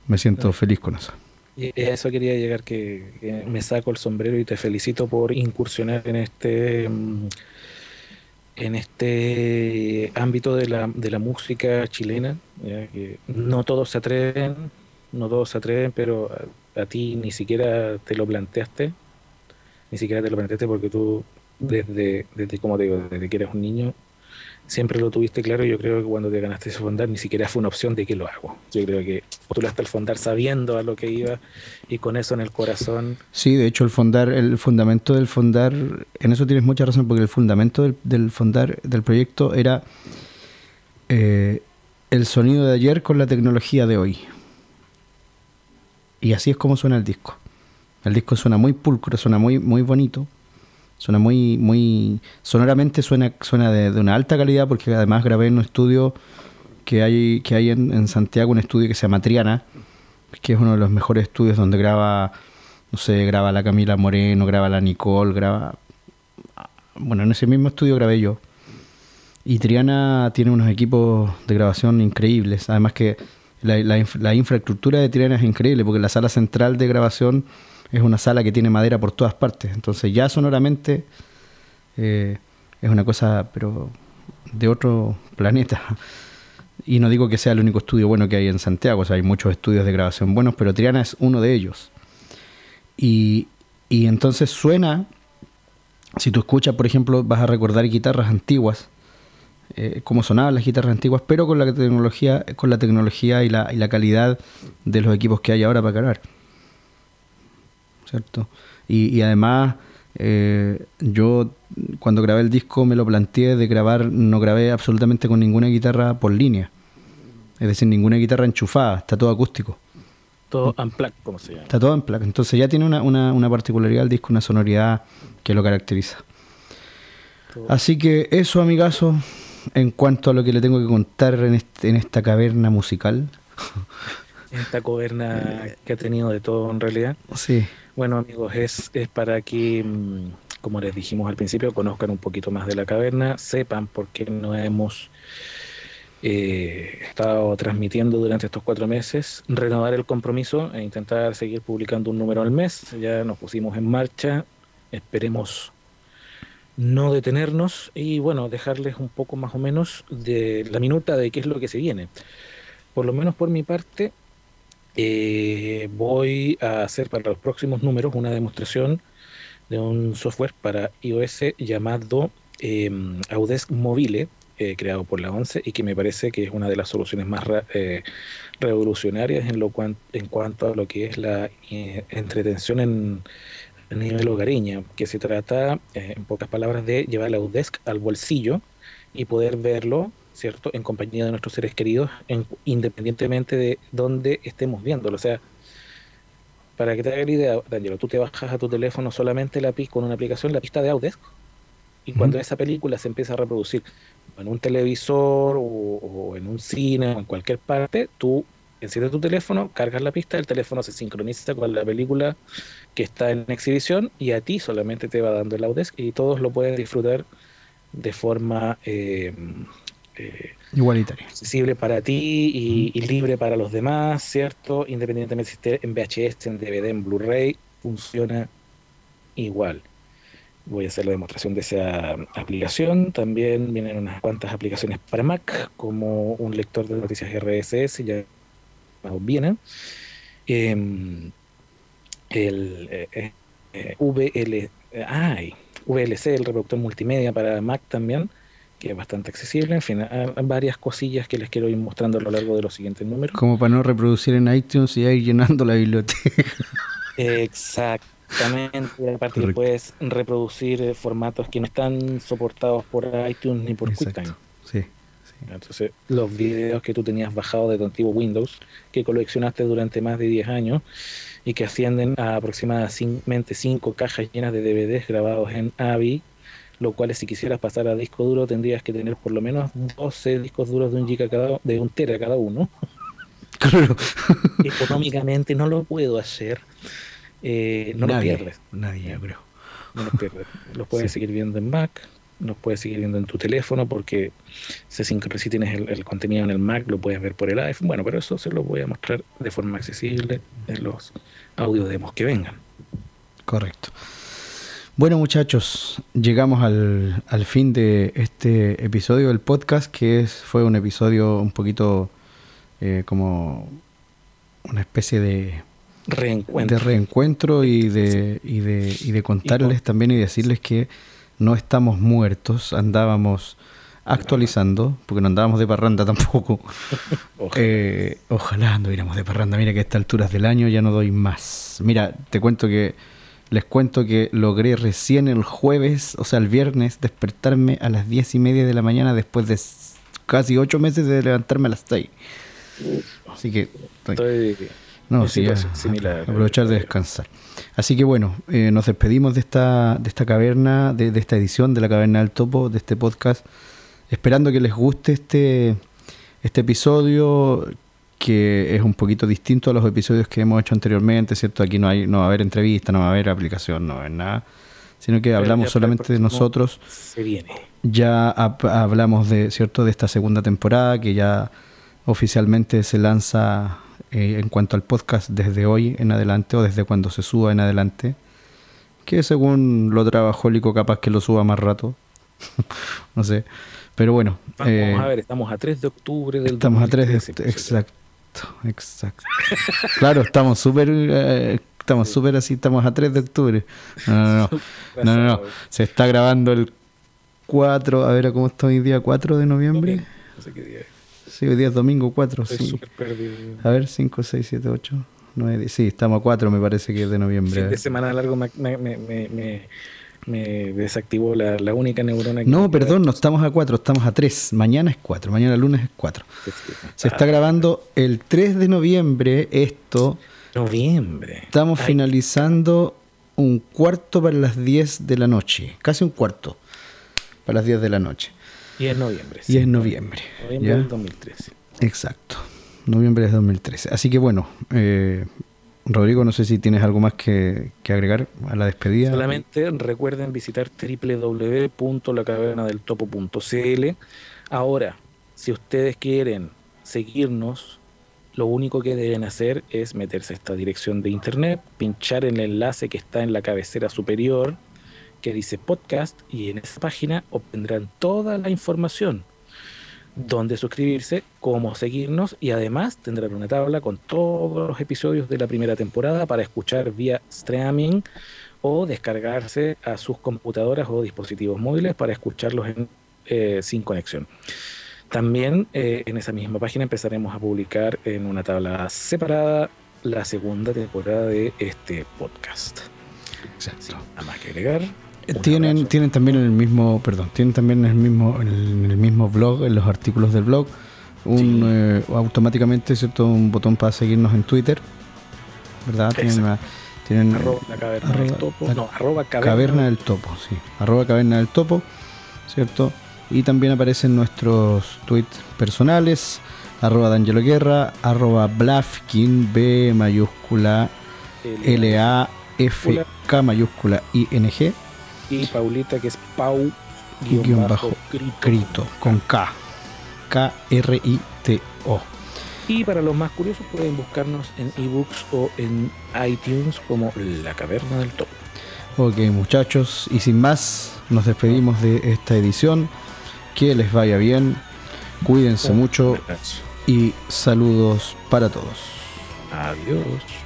me siento feliz con eso. Y a eso quería llegar, que, me saco el sombrero y te felicito por incursionar en este mm, en este ámbito de la, de la música chilena, que no todos se atreven, no todos se atreven, pero a, a ti ni siquiera te lo planteaste, ni siquiera te lo planteaste porque tú desde, desde como te digo, desde que eres un niño, siempre lo tuviste claro. Yo creo que cuando te ganaste ese fondar ni siquiera fue una opción de que lo hago. Yo creo que postulaste al fondar sabiendo a lo que iba y con eso en el corazón. Sí, de hecho el fondar, el fundamento del fondar, en eso tienes mucha razón, porque el fundamento del, del fondar del proyecto era eh, el sonido de ayer con la tecnología de hoy. Y así es como suena el disco. El disco suena muy pulcro, suena muy, muy bonito. Suena muy, muy. Sonoramente suena, suena de, una alta calidad, porque además grabé en un estudio que hay, que hay en, Santiago, un estudio que se llama Triana, que es uno de los mejores estudios donde graba, no sé, graba la Camila Moreno, graba la Nicole, graba. Bueno, en ese mismo estudio grabé yo. Y Triana tiene unos equipos de grabación increíbles. Además que la, la la infraestructura de Triana es increíble, porque la sala central de grabación es una sala que tiene madera por todas partes. Entonces ya sonoramente eh, es una cosa, pero de otro planeta. Y no digo que sea el único estudio bueno que hay en Santiago, o sea, hay muchos estudios de grabación buenos, pero Triana es uno de ellos. Y, y entonces suena, si tú escuchas, por ejemplo, vas a recordar guitarras antiguas, eh, cómo sonaban las guitarras antiguas, pero con la tecnología, con la tecnología y la, y la calidad de los equipos que hay ahora para grabar. ¿Cierto? Y, y además, eh, yo cuando grabé el disco me lo planteé de grabar, no grabé absolutamente con ninguna guitarra por línea. Es decir, ninguna guitarra enchufada, está todo acústico. Todo unplugged, como se llama. Está todo en placa. Entonces ya tiene una, una, una particularidad el disco, una sonoridad que lo caracteriza. Así que eso, amigazo, en cuanto a lo que le tengo que contar en, este- en esta caverna musical. Esta coberna que ha tenido de todo en realidad. Sí, Bueno, amigos, es, es para que, mm, como les dijimos al principio, conozcan un poquito más de la caverna, sepan por qué no hemos eh, estado transmitiendo durante estos cuatro meses, renovar el compromiso e intentar seguir publicando un número al mes. Ya nos pusimos en marcha, esperemos no detenernos y bueno, dejarles un poco más o menos de la minuta de qué es lo que se viene. Por lo menos por mi parte, eh, voy a hacer para los próximos números una demostración de un software para iOS llamado eh, Audesk Mobile, eh, creado por la ONCE y que me parece que es una de las soluciones más eh, revolucionarias en, lo cuan- en cuanto a lo que es la eh, entretención en, nivel hogareña, que se trata, en pocas palabras, de llevar la Audesk al bolsillo y poder verlo, ¿cierto?, en compañía de nuestros seres queridos, en- independientemente de dónde estemos viéndolo. O sea, para que te haga la idea, D'Angelo, tú te bajas a tu teléfono solamente la con una aplicación, la pista de Audesk, y cuando esa película se empieza a reproducir en un televisor o, o en un cine o en cualquier parte, tú enciendes tu teléfono, cargas la pista, el teléfono se sincroniza con la película que está en exhibición y a ti solamente te va dando el Audesk y todos lo pueden disfrutar de forma eh, eh, igualitaria. accesible para ti y, y libre para los demás, ¿cierto? Independientemente si esté en VHS, en DVD, en Blu-ray, funciona igual. Voy a hacer la demostración de esa aplicación. También vienen unas cuantas aplicaciones para Mac, como un lector de noticias RSS, ya vienen. Em, el eh, eh, eh, VL, ay, VLC, el reproductor multimedia para Mac también, que es bastante accesible. En fin, varias cosillas que les quiero ir mostrando a lo largo de los siguientes números. Como para no reproducir en iTunes y ir llenando la biblioteca. Exactamente. Aparte que puedes reproducir eh, formatos que no están soportados por iTunes ni por QuickTime. Sí. Entonces, los videos que tú tenías bajados de tu antiguo Windows, que coleccionaste durante más de 10 años y que ascienden a aproximadamente 5 cajas llenas de DVDs grabados en AVI, lo cual si quisieras pasar a disco duro tendrías que tener por lo menos 12 discos duros de un giga cada de un tera cada uno. Claro. Económicamente no lo puedo hacer. Eh, no lo pierdes. Nadie, creo. No los pierdes. Los puedes seguir viendo en Mac, nos puedes seguir viendo en tu teléfono porque si tienes el, contenido en el Mac lo puedes ver por el iPhone. Bueno, pero eso se lo voy a mostrar de forma accesible en los audio demos que vengan. Correcto. Bueno muchachos, llegamos al, al, fin de este episodio del podcast que es, fue un episodio un poquito eh, como una especie de reencuentro, de reencuentro y, de, y, de, y de contarles también y decirles que no estamos muertos, andábamos actualizando, porque no andábamos de parranda tampoco. ojalá. Eh, ojalá anduviéramos de parranda. Mira que a estas alturas del año ya no doy más. Mira, te cuento que, les cuento que logré recién el jueves, o sea, el viernes, despertarme a las diez y media de la mañana después de casi ocho meses de levantarme a las seis. Así que... Estoy no, sí, aprovechar de descansar. Así que bueno, eh, nos despedimos de esta, de esta caverna, de, esta edición de la Caverna del Topo, de este podcast, esperando que les guste este, este episodio que es un poquito distinto a los episodios que hemos hecho anteriormente, ¿cierto? Aquí no, hay, no va a haber entrevista, no va a haber aplicación, no va a haber nada, sino que hablamos solamente de nosotros. Se viene. Ya hablamos de, ¿cierto? De esta segunda temporada que ya oficialmente se lanza eh, en cuanto al podcast desde hoy en adelante o desde cuando se suba en adelante. Que según lo trabajólico capaz que lo suba más rato. no sé. Pero bueno. Vamos eh, a ver, estamos a 3 de octubre del Estamos a 3 de Exacto, exacto. claro, estamos súper... Eh, estamos súper así, estamos a 3 de octubre. No, no, no. no, no, no. Se está grabando el 4, a ver cómo está hoy día, 4 de noviembre. No sé qué día es. Sí, hoy día es domingo 4. sí. A ver, 5, 6, 7, 8, 9, 10. Sí, estamos a 4, me parece que es de noviembre. Fin de semana largo me, me, me, me desactivó la, la, única neurona que No, perdón, no estamos a 4, estamos a 3. Mañana es 4, mañana lunes es 4. Se está grabando el 3 de noviembre esto. Noviembre. Estamos finalizando un cuarto para las 10 de la noche. Casi un cuarto para las 10 de la noche. Y es noviembre. Y es noviembre. Noviembre del 2013. Exacto. Noviembre de 2013. Así que bueno, eh, Rodrigo, no sé si tienes algo más que, agregar a la despedida. Solamente recuerden visitar www.lacavernadeltopo.cl. Ahora, si ustedes quieren seguirnos, lo único que deben hacer es meterse a esta dirección de internet, pinchar en el enlace que está en la cabecera superior que dice podcast y en esa página obtendrán toda la información dónde suscribirse, cómo seguirnos y además tendrán una tabla con todos los episodios de la primera temporada para escuchar vía streaming o descargarse a sus computadoras o dispositivos móviles para escucharlos en, eh, sin conexión. También eh, en esa misma página empezaremos a publicar en una tabla separada la segunda temporada de este podcast. Exacto. nada más que agregar. Tienen, tienen también en el mismo, perdón, tienen también en el mismo, en el, mismo blog, en los artículos del blog, un eh, automáticamente cierto un botón para seguirnos en Twitter, ¿verdad? Tienen, tienen arroba la caverna del topo, no, arroba caverna, del topo, sí, arroba caverna del topo, ¿cierto? Y también aparecen nuestros tweets personales, arroba D'Angelo Guerra, arroba Blafkin, B mayúscula L A F K mayúscula I N G y Paulita que es Pau guion, bajo, Crito con K K-R-I-T-O y para los más curiosos pueden buscarnos en ebooks o en iTunes como La Caverna del Top. Ok muchachos, y sin más, nos despedimos de esta edición. Que les vaya bien, cuídense mucho y saludos para todos. Adiós.